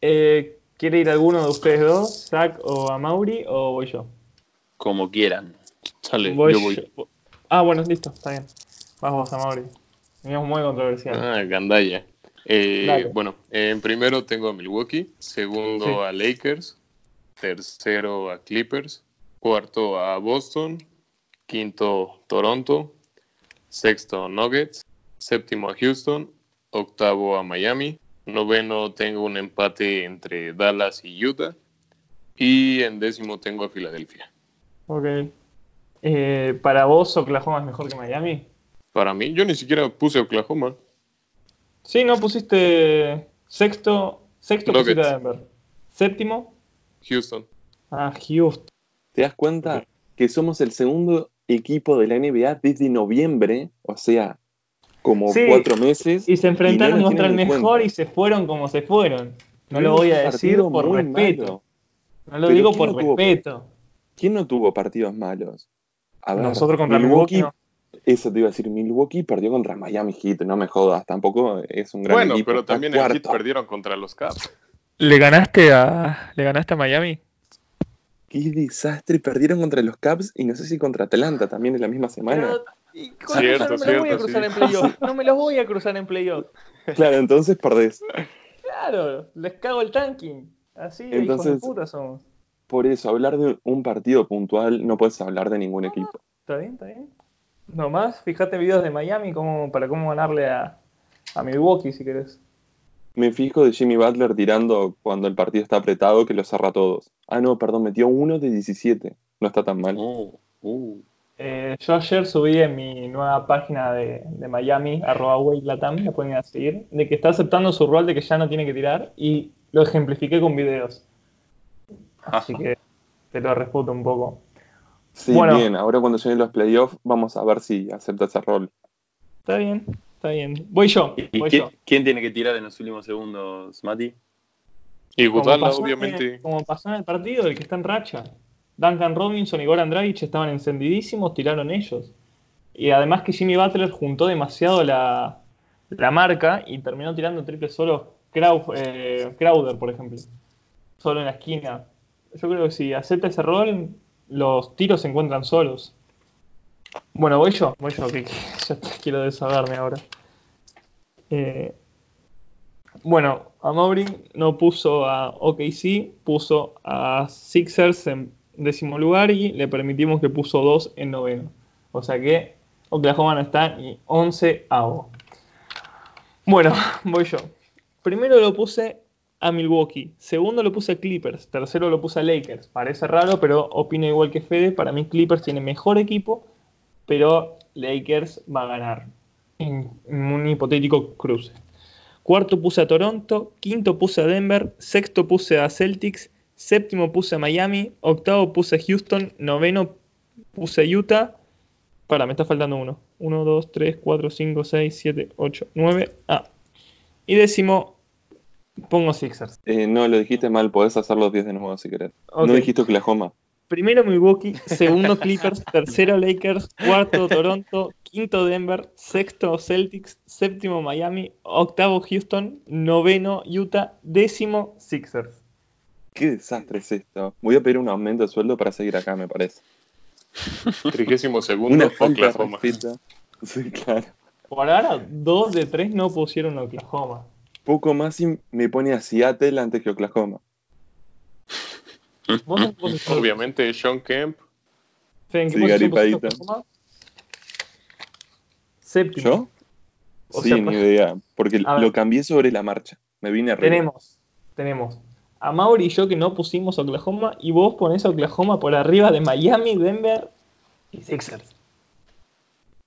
eh, ¿quiere ir alguno de ustedes dos, Zach o a Mauri, o voy yo? Como quieran. Dale, Voy yo voy. yo. Ah, bueno, listo, está bien. Vamos a Mauri. Es muy controversial. Ah, Gandaya. Eh, bueno, en primero tengo a Milwaukee, segundo Sí. a Lakers, tercero a Clippers, cuarto a Boston, quinto Toronto, sexto Nuggets, séptimo a Houston, octavo a Miami, noveno tengo un empate entre Dallas y Utah y en décimo tengo a Filadelfia. Ok. Eh, ¿Para vos Oklahoma es mejor que Miami? Para mí, yo ni siquiera puse Oklahoma. Sí, no pusiste sexto, sexto Nuggets. pusiste a Denver. Séptimo, Houston. a Houston. ¿Te das cuenta que somos el segundo equipo de la NBA desde noviembre? O sea, como Sí, cuatro meses. Y se enfrentaron no lo contra el mejor cuenta. y se fueron como se fueron. No lo voy a decir por respeto. malo. No lo Pero digo ¿quién por no tuvo- respeto. ¿Quién no tuvo partidos malos? A ver, Nosotros contra Milwaukee. no. Eso te iba a decir, Milwaukee perdió contra Miami Heat, no me jodas, tampoco es un gran Bueno, equipo. pero está también el Heat perdieron contra los Cavs. ¿Le ganaste a, ¿Le ganaste a Miami? Qué desastre, perdieron contra los Cavs y no sé si contra Atlanta también en la misma semana. Pero, y con Cierto, eso no me los voy a cierto, cruzar sí. en playoff. No me los voy a cruzar en playoff. Claro, entonces perdés. Claro, les cago el tanking. Así de hijos Entonces- de puta somos. Por eso, hablar de un partido puntual no puedes hablar de ningún equipo. Está bien, está bien. Nomás, fíjate videos de Miami como, para cómo ganarle a, a Milwaukee si querés. Me fijo de Jimmy Butler tirando cuando el partido está apretado que lo cerra a todos. Ah, no, perdón, metió uno de 17. No está tan mal. Oh, uh. Eh, yo ayer subí en mi nueva página de, de Miami, arroba Latam, la pueden ir a seguir, de que está aceptando su rol de que ya no tiene que tirar y lo ejemplifiqué con videos. Así que te lo resputo un poco. Sí, Bueno. bien. Ahora cuando lleguen los playoffs, vamos a ver si acepta ese rol. Está bien, está bien. Voy yo, ¿Y voy quién, yo. quién tiene que tirar en los últimos segundos, Mati? Y en- obviamente. como pasó en el partido, el que está en racha. Duncan Robinson y Goran Dragic estaban encendidísimos, tiraron ellos. Y además que Jimmy Butler juntó demasiado la, la marca y terminó tirando triple solo eh, Crowder, por ejemplo. Solo en la esquina. Yo creo que si acepta ese rol, los tiros se encuentran solos. Bueno, voy yo, voy yo, que, ya quiero desahogarme ahora. Eh, bueno, a Mauri no puso a OKC, puso a Sixers en décimo lugar y le permitimos que puso dos en noveno. O sea que Oklahoma no está ni 11 avo. Bueno, voy yo. Primero lo puse a Milwaukee, segundo lo puse a Clippers, tercero lo puse a Lakers. Parece raro, pero opino igual que Fede. Para mí Clippers tiene mejor equipo, pero Lakers va a ganar en, un hipotético cruce. Cuarto puse a Toronto, quinto puse a Denver, sexto puse a Celtics, Séptimo puse Miami. Octavo puse Houston. Noveno puse Utah. Para, me está faltando uno. 1, 2, 3, 4, 5, 6, 7, 8, 9. Ah. Y décimo pongo Sixers. Eh, no, lo dijiste mal, podés hacer los 10 de nuevo si querés. No dijiste Oklahoma. Primero Milwaukee, segundo Clippers, tercero Lakers, cuarto Toronto, quinto Denver, sexto Celtics, séptimo Miami, octavo Houston, noveno Utah, décimo Sixers. Qué desastre es esto. Voy a pedir un aumento de sueldo para seguir acá, me parece. Trigésimo segundo, Una Oklahoma. respeto. Sí, claro. Por ahora, dos de tres no pusieron Oklahoma. Poco más y me pone a Seattle antes que Oklahoma. ¿Vos en qué posición- Obviamente, Sean Kemp. ¿en qué Sí. Oklahoma? Séptimo. ¿Yo? O sí, sea, ni pues- idea. Porque ver. lo cambié sobre la marcha. Me vine arriba. Tenemos, tenemos a Mauri y yo que no pusimos Oklahoma y vos ponés Oklahoma por arriba de Miami, Denver y Sixers.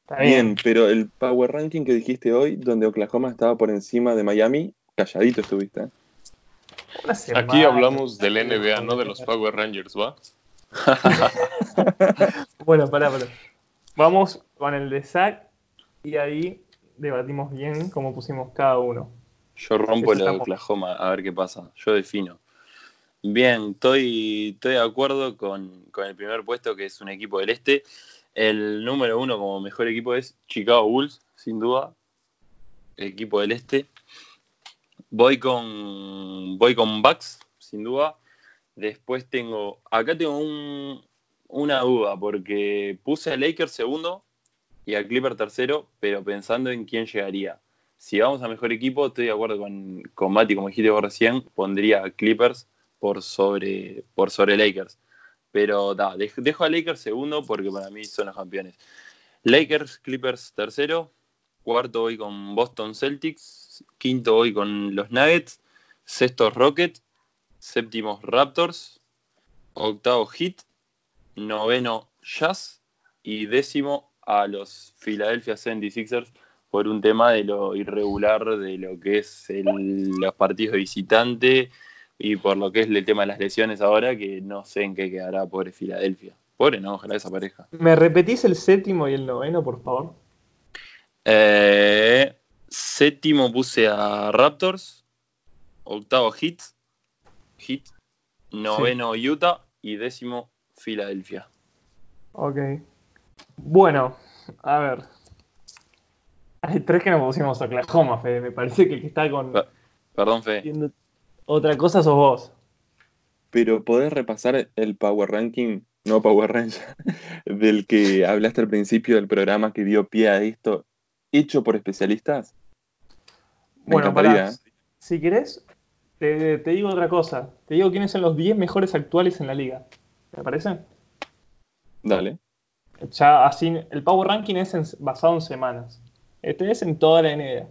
Está Bien, pero el Power Ranking que dijiste hoy, donde Oklahoma estaba por encima de Miami, calladito estuviste. ¿eh? Aquí hablamos del NBA, no de los Power Rangers, ¿va? Bueno, pará, pará. Vamos con el de Zach y ahí debatimos bien cómo pusimos cada uno. Yo rompo lo de estamos- Oklahoma, a ver qué pasa. Yo defino. Bien, estoy, estoy de acuerdo con, con el primer puesto, que es un equipo del este. El número uno como mejor equipo es Chicago Bulls, sin duda. Equipo del este. Voy con, voy con Bucks, sin duda. Después tengo, acá tengo un- una duda, porque puse a Lakers segundo y a Clipper tercero, pero pensando en quién llegaría si vamos a mejor equipo, estoy de acuerdo con, con Mati, como dijiste vos recién, pondría a Clippers por sobre, por sobre Lakers. Pero da, dej- dejo a Lakers segundo porque para mí son los campeones. Lakers, Clippers tercero, cuarto voy con Boston Celtics, quinto voy con los Nuggets, sexto Rocket, séptimo Raptors, octavo Heat, noveno Jazz y décimo a los Philadelphia 76ers por un tema de lo irregular de lo que es el- los partidos de visitante y por lo que es el tema de las lesiones ahora, que no sé en qué quedará pobre Filadelfia. Pobre, no, ojalá esa pareja. ¿Me repetís el séptimo y el noveno, por favor? Eh, séptimo puse a Raptors, octavo Heat, Heat, noveno Utah y décimo Filadelfia. Ok. Bueno, a ver. Hay tres que no pusimos Oklahoma, Fede. Me parece que el que está con Pa- Perdón, Fe. viendo otra cosa sos vos. Pero podés repasar el Power Ranking, no Power Ranger, del que hablaste al principio del programa que dio pie a esto, hecho por especialistas. Me Bueno, pará. ¿eh? Si querés, te, te digo otra cosa. Te digo quiénes son los 10 mejores actuales en la liga. ¿Te parece? Dale. Ya así, el Power Ranking es en- basado en semanas. Este es en toda la NBA.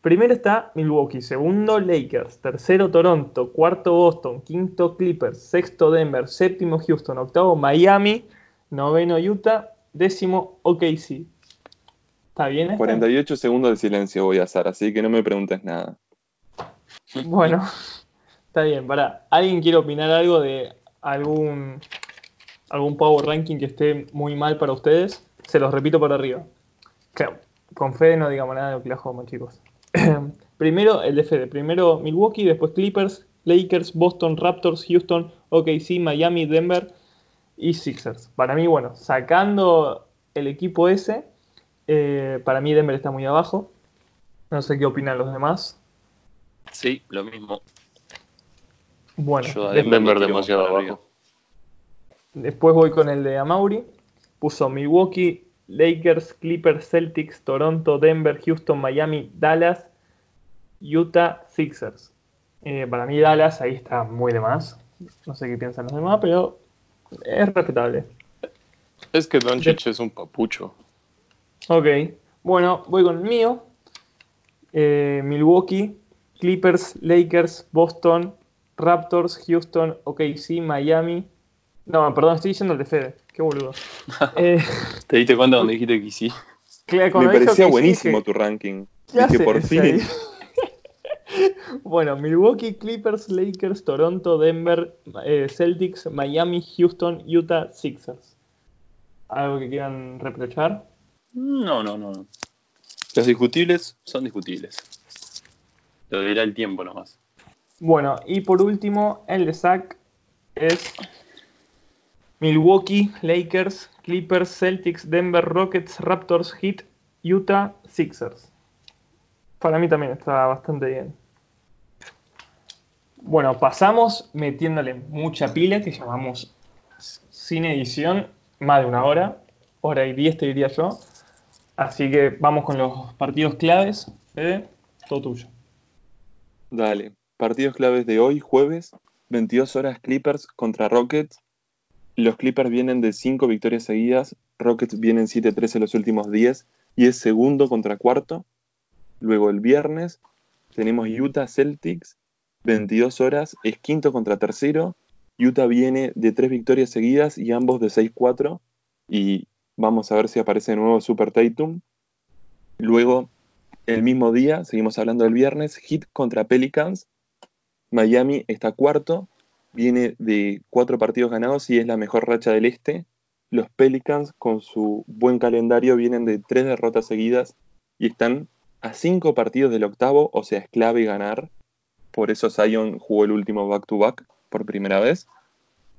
Primero está Milwaukee, segundo Lakers, tercero Toronto, cuarto Boston, quinto Clippers, sexto Denver, séptimo Houston, octavo Miami, noveno Utah, décimo OKC. ¿Está bien? este? 48 segundos de silencio voy a hacer, así que no me preguntes nada. Bueno, está bien. Para, ¿alguien quiere opinar algo de algún algún Power Ranking que esté muy mal para ustedes? Se los repito por arriba. Claro, con Fede no digamos nada de Oklahoma, chicos. Primero el de Fede. Primero Milwaukee, después Clippers, Lakers, Boston, Raptors, Houston, OKC, Miami, Denver y Sixers. Para mí, bueno, sacando el equipo ese, eh, para mí Denver está muy abajo. No sé qué opinan los demás. Sí, lo mismo. Bueno, Yo Denver demasiado arriba. abajo. Después voy con el de Amauri. Puso Milwaukee, Lakers, Clippers, Celtics, Toronto, Denver, Houston, Miami, Dallas, Utah, Sixers. Eh, para mí Dallas ahí está muy de más. No sé qué piensan los demás, pero es respetable. Es que Doncic es un papucho. Ok, bueno, voy con el mío. Eh, Milwaukee, Clippers, Lakers, Boston, Raptors, Houston, OKC, Miami. No, perdón, estoy diciendo el de Fede. Qué boludo. Eh, ¿Te diste cuenta cuando dijiste que sí? claro, Me parecía OKC, buenísimo dije, tu ranking. ¿qué Dije, por fin. Bueno, Milwaukee, Clippers, Lakers, Toronto, Denver, eh, Celtics, Miami, Houston, Utah, Sixers. ¿Algo que quieran reprochar? No, no, no. Los discutibles son discutibles. Lo dirá el tiempo nomás. Bueno, y por último, el de Zach es Milwaukee, Lakers, Clippers, Celtics, Denver, Rockets, Raptors, Heat, Utah, Sixers. Para mí también está bastante bien. Bueno, pasamos metiéndole mucha pila, que llamamos sin edición, más de una hora, hora y diez te diría yo. Así que vamos con los partidos claves. Fede, todo tuyo. Dale. Partidos claves de hoy, jueves, 22 horas Clippers contra Rockets. Los Clippers vienen de 5 victorias seguidas, Rockets vienen 7-3 en los últimos 10 y es segundo contra cuarto. Luego el viernes tenemos Utah Celtics, 22 horas, es quinto contra tercero. Utah viene de 3 victorias seguidas y ambos de 6-4 y vamos a ver si aparece de nuevo Super Tatum. Luego, el mismo día, seguimos hablando del viernes, Heat contra Pelicans. Miami está cuarto, viene de cuatro partidos ganados y es la mejor racha del este. Los Pelicans, con su buen calendario, vienen de tres derrotas seguidas y están a cinco partidos del octavo, o sea, es clave ganar. Por eso Zion jugó el último back-to-back por primera vez.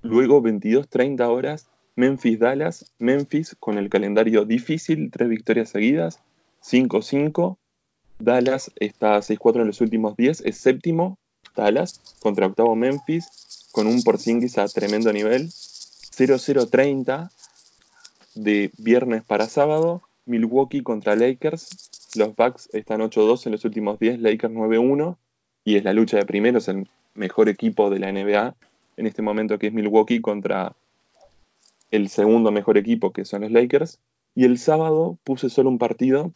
Luego, 22-30 horas, Memphis-Dallas. Memphis con el calendario difícil, tres victorias seguidas, 5-5. Dallas está a 6-4 en los últimos 10, es séptimo. Dallas contra octavo Memphis con un Porzingis a tremendo nivel. 0-0-30 de viernes para sábado. Milwaukee contra Lakers. Los Bucks están 8-2 en los últimos 10, Lakers 9-1. Y es la lucha de primeros, el mejor equipo de la NBA en este momento que es Milwaukee contra el segundo mejor equipo que son los Lakers. Y el sábado puse solo un partido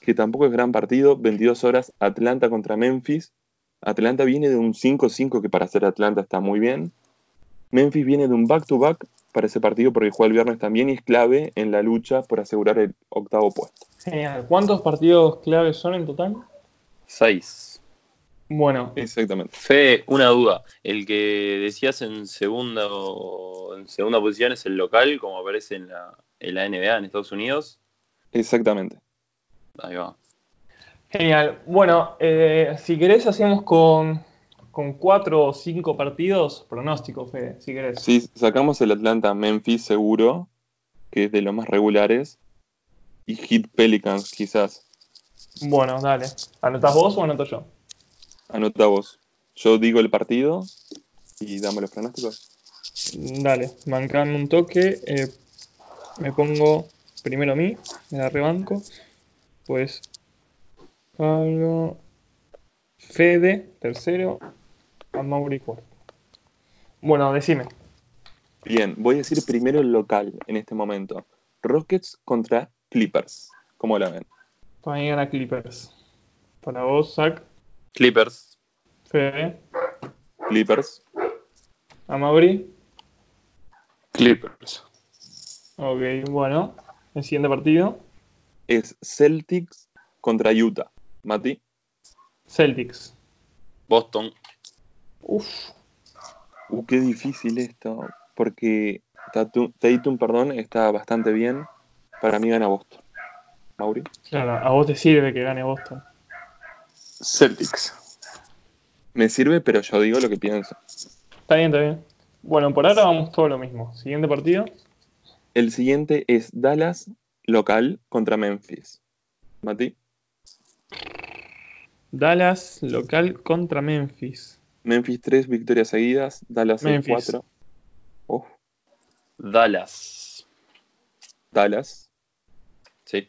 que tampoco es gran partido, 22 horas, Atlanta contra Memphis. Atlanta viene de un 5-5 que para ser Atlanta está muy bien. Memphis viene de un back-to-back para ese partido porque juega el viernes también y es clave en la lucha por asegurar el octavo puesto. Genial. ¿Cuántos partidos claves son en total? Seis. Bueno, Exactamente. Fe, una duda. El que decías en segunda o- en segunda posición es el local, como aparece en la, en la NBA en Estados Unidos. Exactamente. Ahí va. genial. Bueno, eh, si querés hacemos con, con cuatro o cinco partidos, pronóstico, Fede, si querés. Si sacamos el Atlanta Memphis seguro, que es de los más regulares, y Heat Pelicans quizás. Bueno, dale. ¿Anotás vos o anoto yo? Anota vos. Yo digo el partido y dame los pronósticos. Dale, mancame un toque. eh, me pongo primero a mí, me la rebanco. Pues Pablo, Fede, tercero, a Mauri cuarto. Bueno, decime. Bien, voy a decir primero el local en este momento. Rockets contra Clippers. ¿Cómo la ven? Para mí gana Clippers. Para vos, Zach, Clippers. Fede, Clippers. a Mauri. Clippers. Ok, bueno. El siguiente partido, Es Celtics contra Utah. Mati. Celtics. Boston. Uf, Uh, qué difícil esto. Porque Tatu- Tatum, perdón, está bastante bien. Para mí gana Boston. Mauri. claro, a vos te sirve que gane Boston. Celtics. Me sirve, pero yo digo lo que pienso. Está bien, está bien. Bueno, por ahora vamos todo lo mismo. Siguiente partido. El siguiente es Dallas local contra Memphis. Mati. Dallas local contra Memphis. Memphis 3 victorias seguidas. Dallas Memphis. 4. Uf, Dallas. Dallas. Sí.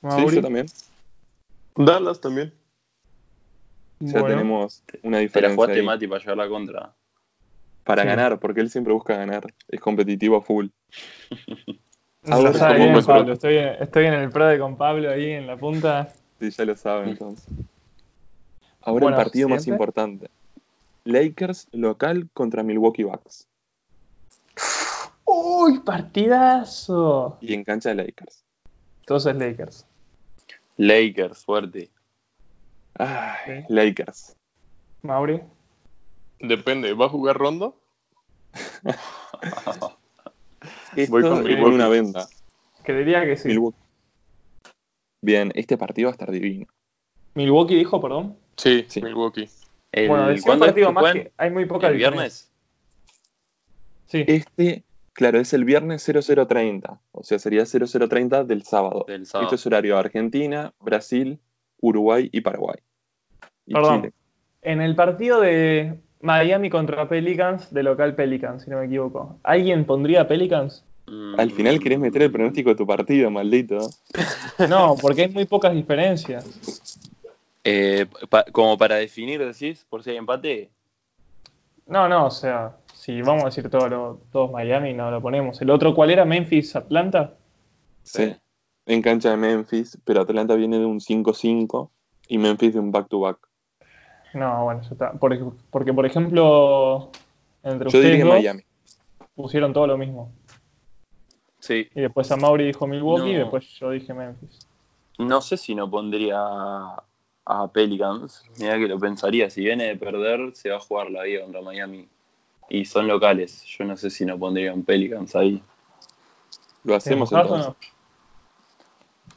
Sí, yo también. Dallas también. Ya Bueno, tenemos una Te la diferencia jugaste, ahí. Mati, para llevar la contra. para Sí. ganar, porque él siempre busca ganar. Es competitivo a full. lo Ahora sabe como bien, Pablo. Estoy, estoy en el Prode con Pablo ahí en la punta. Sí, ya lo saben entonces. Ahora Bueno, el partido más importante. Lakers local contra Milwaukee Bucks. ¡Uy, partidazo! Y en cancha de Lakers. Entonces Lakers. Lakers, fuerte. Ay, Lakers. Mauri. Depende, ¿va a jugar Rondo? Voy con Milwaukee. una venda. Creería que sí. Milwaukee. Bien, este partido va a estar divino. Milwaukee dijo, perdón. Sí, Sí. Milwaukee. El, bueno, decía un ¿cuándo es partido más que hay muy poca ¿El viernes? Sí. Este, claro, es el viernes 0030. O sea, sería 0030 del sábado. Del sábado. Esto es horario Argentina, Brasil, Uruguay y Paraguay. Y Perdón. Chile. En el partido de Miami contra Pelicans, de local Pelicans, si no me equivoco, ¿alguien pondría Pelicans? Mm, Al final querés meter el pronóstico de tu partido, maldito. No, porque hay muy pocas diferencias. eh, pa- como para definir, decís, por si hay empate. No, no, o sea, si vamos a decir todo lo- todos Miami, no lo ponemos. ¿El otro cuál era? ¿Memphis, Atlanta? Sí. En cancha de Memphis, pero Atlanta viene de un 5-5 y Memphis de un back-to-back. No, bueno, ya está. Porque, porque, por ejemplo, entre Yo ustedes diría dos Miami. pusieron todo lo mismo. Sí. Y después a Mauri dijo Milwaukee y después yo dije Memphis. No sé si no pondría a, Pelicans. Mira que lo pensaría. Si viene de perder, se va a jugar la vida contra Miami. Y son locales. Yo no sé si no pondría un Pelicans ahí. Lo hacemos ¿Te mojás o entonces. no?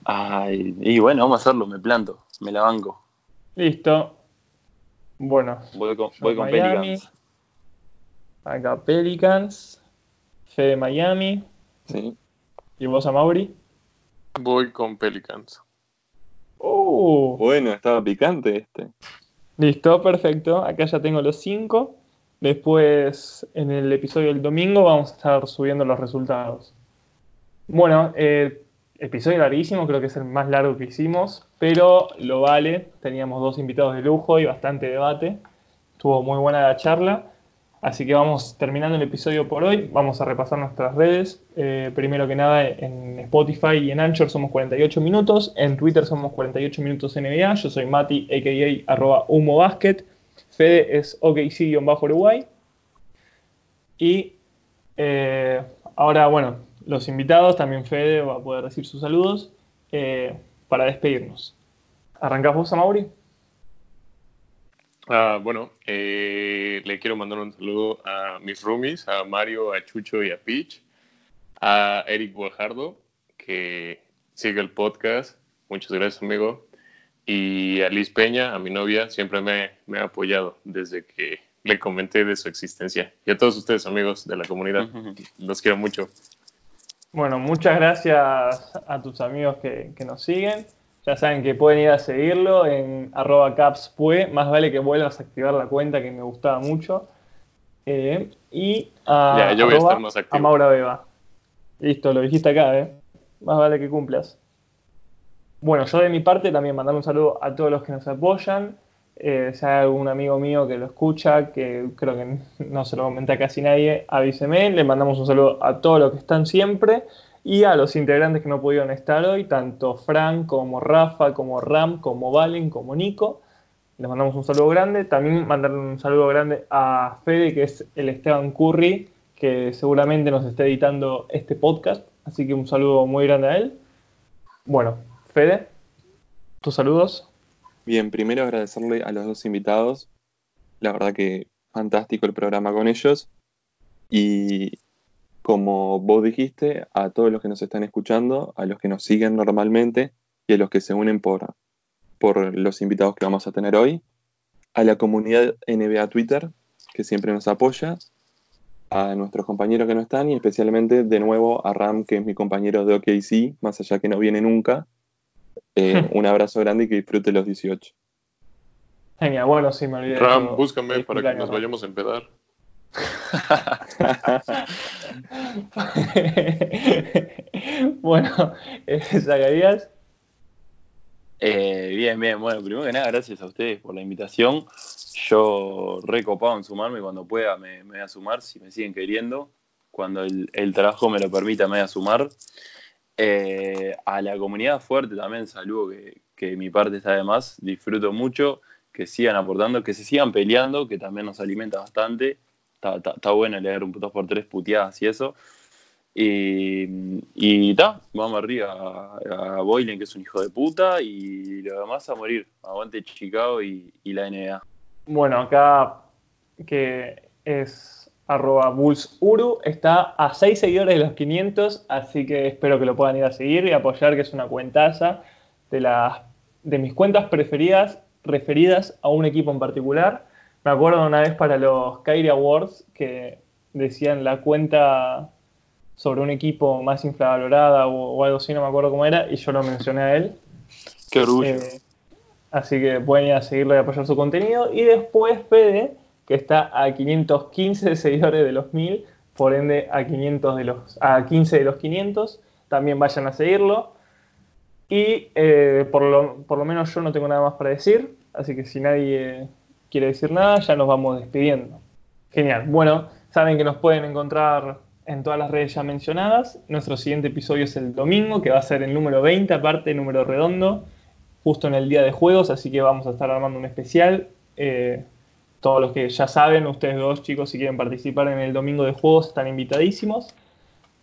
Ay, y bueno, vamos a hacerlo. Me planto. Me la banco. Listo. Bueno, Voy con, Yo voy con Miami. Pelicans. acá Pelicans, Fede Miami Sí. y vos a Mauri. Voy con Pelicans. Uh, Bueno, estaba picante este. listo, perfecto. Acá ya tengo los cinco. Después, en el episodio del domingo, vamos a estar subiendo los resultados. Bueno, eh, episodio larguísimo, creo que es el más largo que hicimos, pero lo vale. Teníamos dos invitados de lujo y bastante debate. Estuvo muy buena la charla. Así que vamos terminando el episodio por hoy. Vamos a repasar nuestras redes. Eh, primero que nada, en Spotify y en Anchor somos 48 minutos. En Twitter somos 48 minutos NBA. Yo soy Mati, a.k.a. Humo Basket. Fede es OKC-Uruguay. Y eh, ahora, bueno, los invitados, también Fede va a poder decir sus saludos eh, para despedirnos. ¿Arrancás vos, Mauri? Ah, bueno, eh, le quiero mandar un saludo a mis roomies, a Mario, a Chucho y a Peach, a Eric Guajardo, que sigue el podcast. Muchas gracias, amigo. Y a Liz Peña, a mi novia, siempre me, me ha apoyado desde que le comenté de su existencia. Y a todos ustedes, amigos de la comunidad, los quiero mucho. Bueno, muchas gracias a tus amigos que, que nos siguen. Ya saben que pueden ir a seguirlo en arroba capspue. Más vale que vuelvas a activar la cuenta que me gustaba mucho. Eh, y a, Ya, yo voy a arroba estar más activo. a Maura Beba. Listo, lo dijiste acá, ¿eh? Más vale que cumplas. Bueno, yo de mi parte también mandar un saludo a todos los que nos apoyan. Eh, si hay algún amigo mío que lo escucha, que creo que no se lo comenta casi nadie, avíseme. Le mandamos un saludo a todos los que están siempre y a los integrantes que no pudieron estar hoy, tanto Fran como Rafa, como Ram, como Valen, como Nico. Les mandamos un saludo grande. También mandar un saludo grande a Fede, que es el Esteban Curry, que seguramente nos está editando este podcast. Así que un saludo muy grande a él. Bueno, Fede, tus saludos. Bien, primero agradecerle a los dos invitados. La verdad que fantástico el programa con ellos. Y como vos dijiste, a todos los que nos están escuchando, a los que nos siguen normalmente y a los que se unen por, por los invitados que vamos a tener hoy, a la comunidad NBA Twitter, que siempre nos apoya, a nuestros compañeros que no están y especialmente de nuevo a Ram, que es mi compañero de OKC, más allá que no viene nunca. Eh, un abrazo grande y que disfrute los 18. Genial, bueno, sí, me olvidé. de Ram, búscame para que nos vayamos a empedar. bueno, eh, Zacarías, Eh, bien, bien. Bueno, primero que nada, gracias a ustedes por la invitación. Yo recopado en sumarme cuando pueda me, me voy a sumar, si me siguen queriendo. Cuando el, el trabajo me lo permita me voy a sumar. Eh, a la comunidad fuerte también saludo que, mi parte está de más. Disfruto mucho, que sigan aportando, que se sigan peleando, que también nos alimenta bastante. Está, bueno leer un 2x3 puteadas y eso. Y, y ta, vamos arriba a, a que es un hijo de puta, y lo demás a morir. Aguante Chicago y, y la NBA. Bueno, acá que es arroba bullsuru, está a 6 seguidores de los 500, así que espero que lo puedan ir a seguir y apoyar, que es una cuentaza de, las, de mis cuentas preferidas referidas a un equipo en particular. Me acuerdo una vez para los Kyrie Awards que decían la cuenta sobre un equipo más infravalorada o, o algo así, no me acuerdo cómo era, y yo lo mencioné a él. Qué orgullo. Eh, así que pueden ir a seguirlo y apoyar su contenido. Y después Fede, que está a 515 seguidores de los 1000, por ende a, 500 de los, a 15 de los 500. También vayan a seguirlo. Y eh, por, lo, por lo menos yo no tengo nada más para decir. Así que si nadie quiere decir nada, ya nos vamos despidiendo. Genial. Bueno, saben que nos pueden encontrar en todas las redes ya mencionadas. Nuestro siguiente episodio es el domingo, que va a ser el número 20, aparte número redondo, justo en el día de juegos, así que vamos a estar armando un especial. Eh, todos los que ya saben, ustedes dos chicos, si quieren participar en el domingo de juegos, están invitadísimos.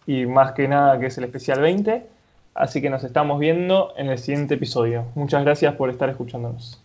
Y más que nada que es el especial 20. Así que nos estamos viendo en el siguiente episodio. Muchas gracias por estar escuchándonos.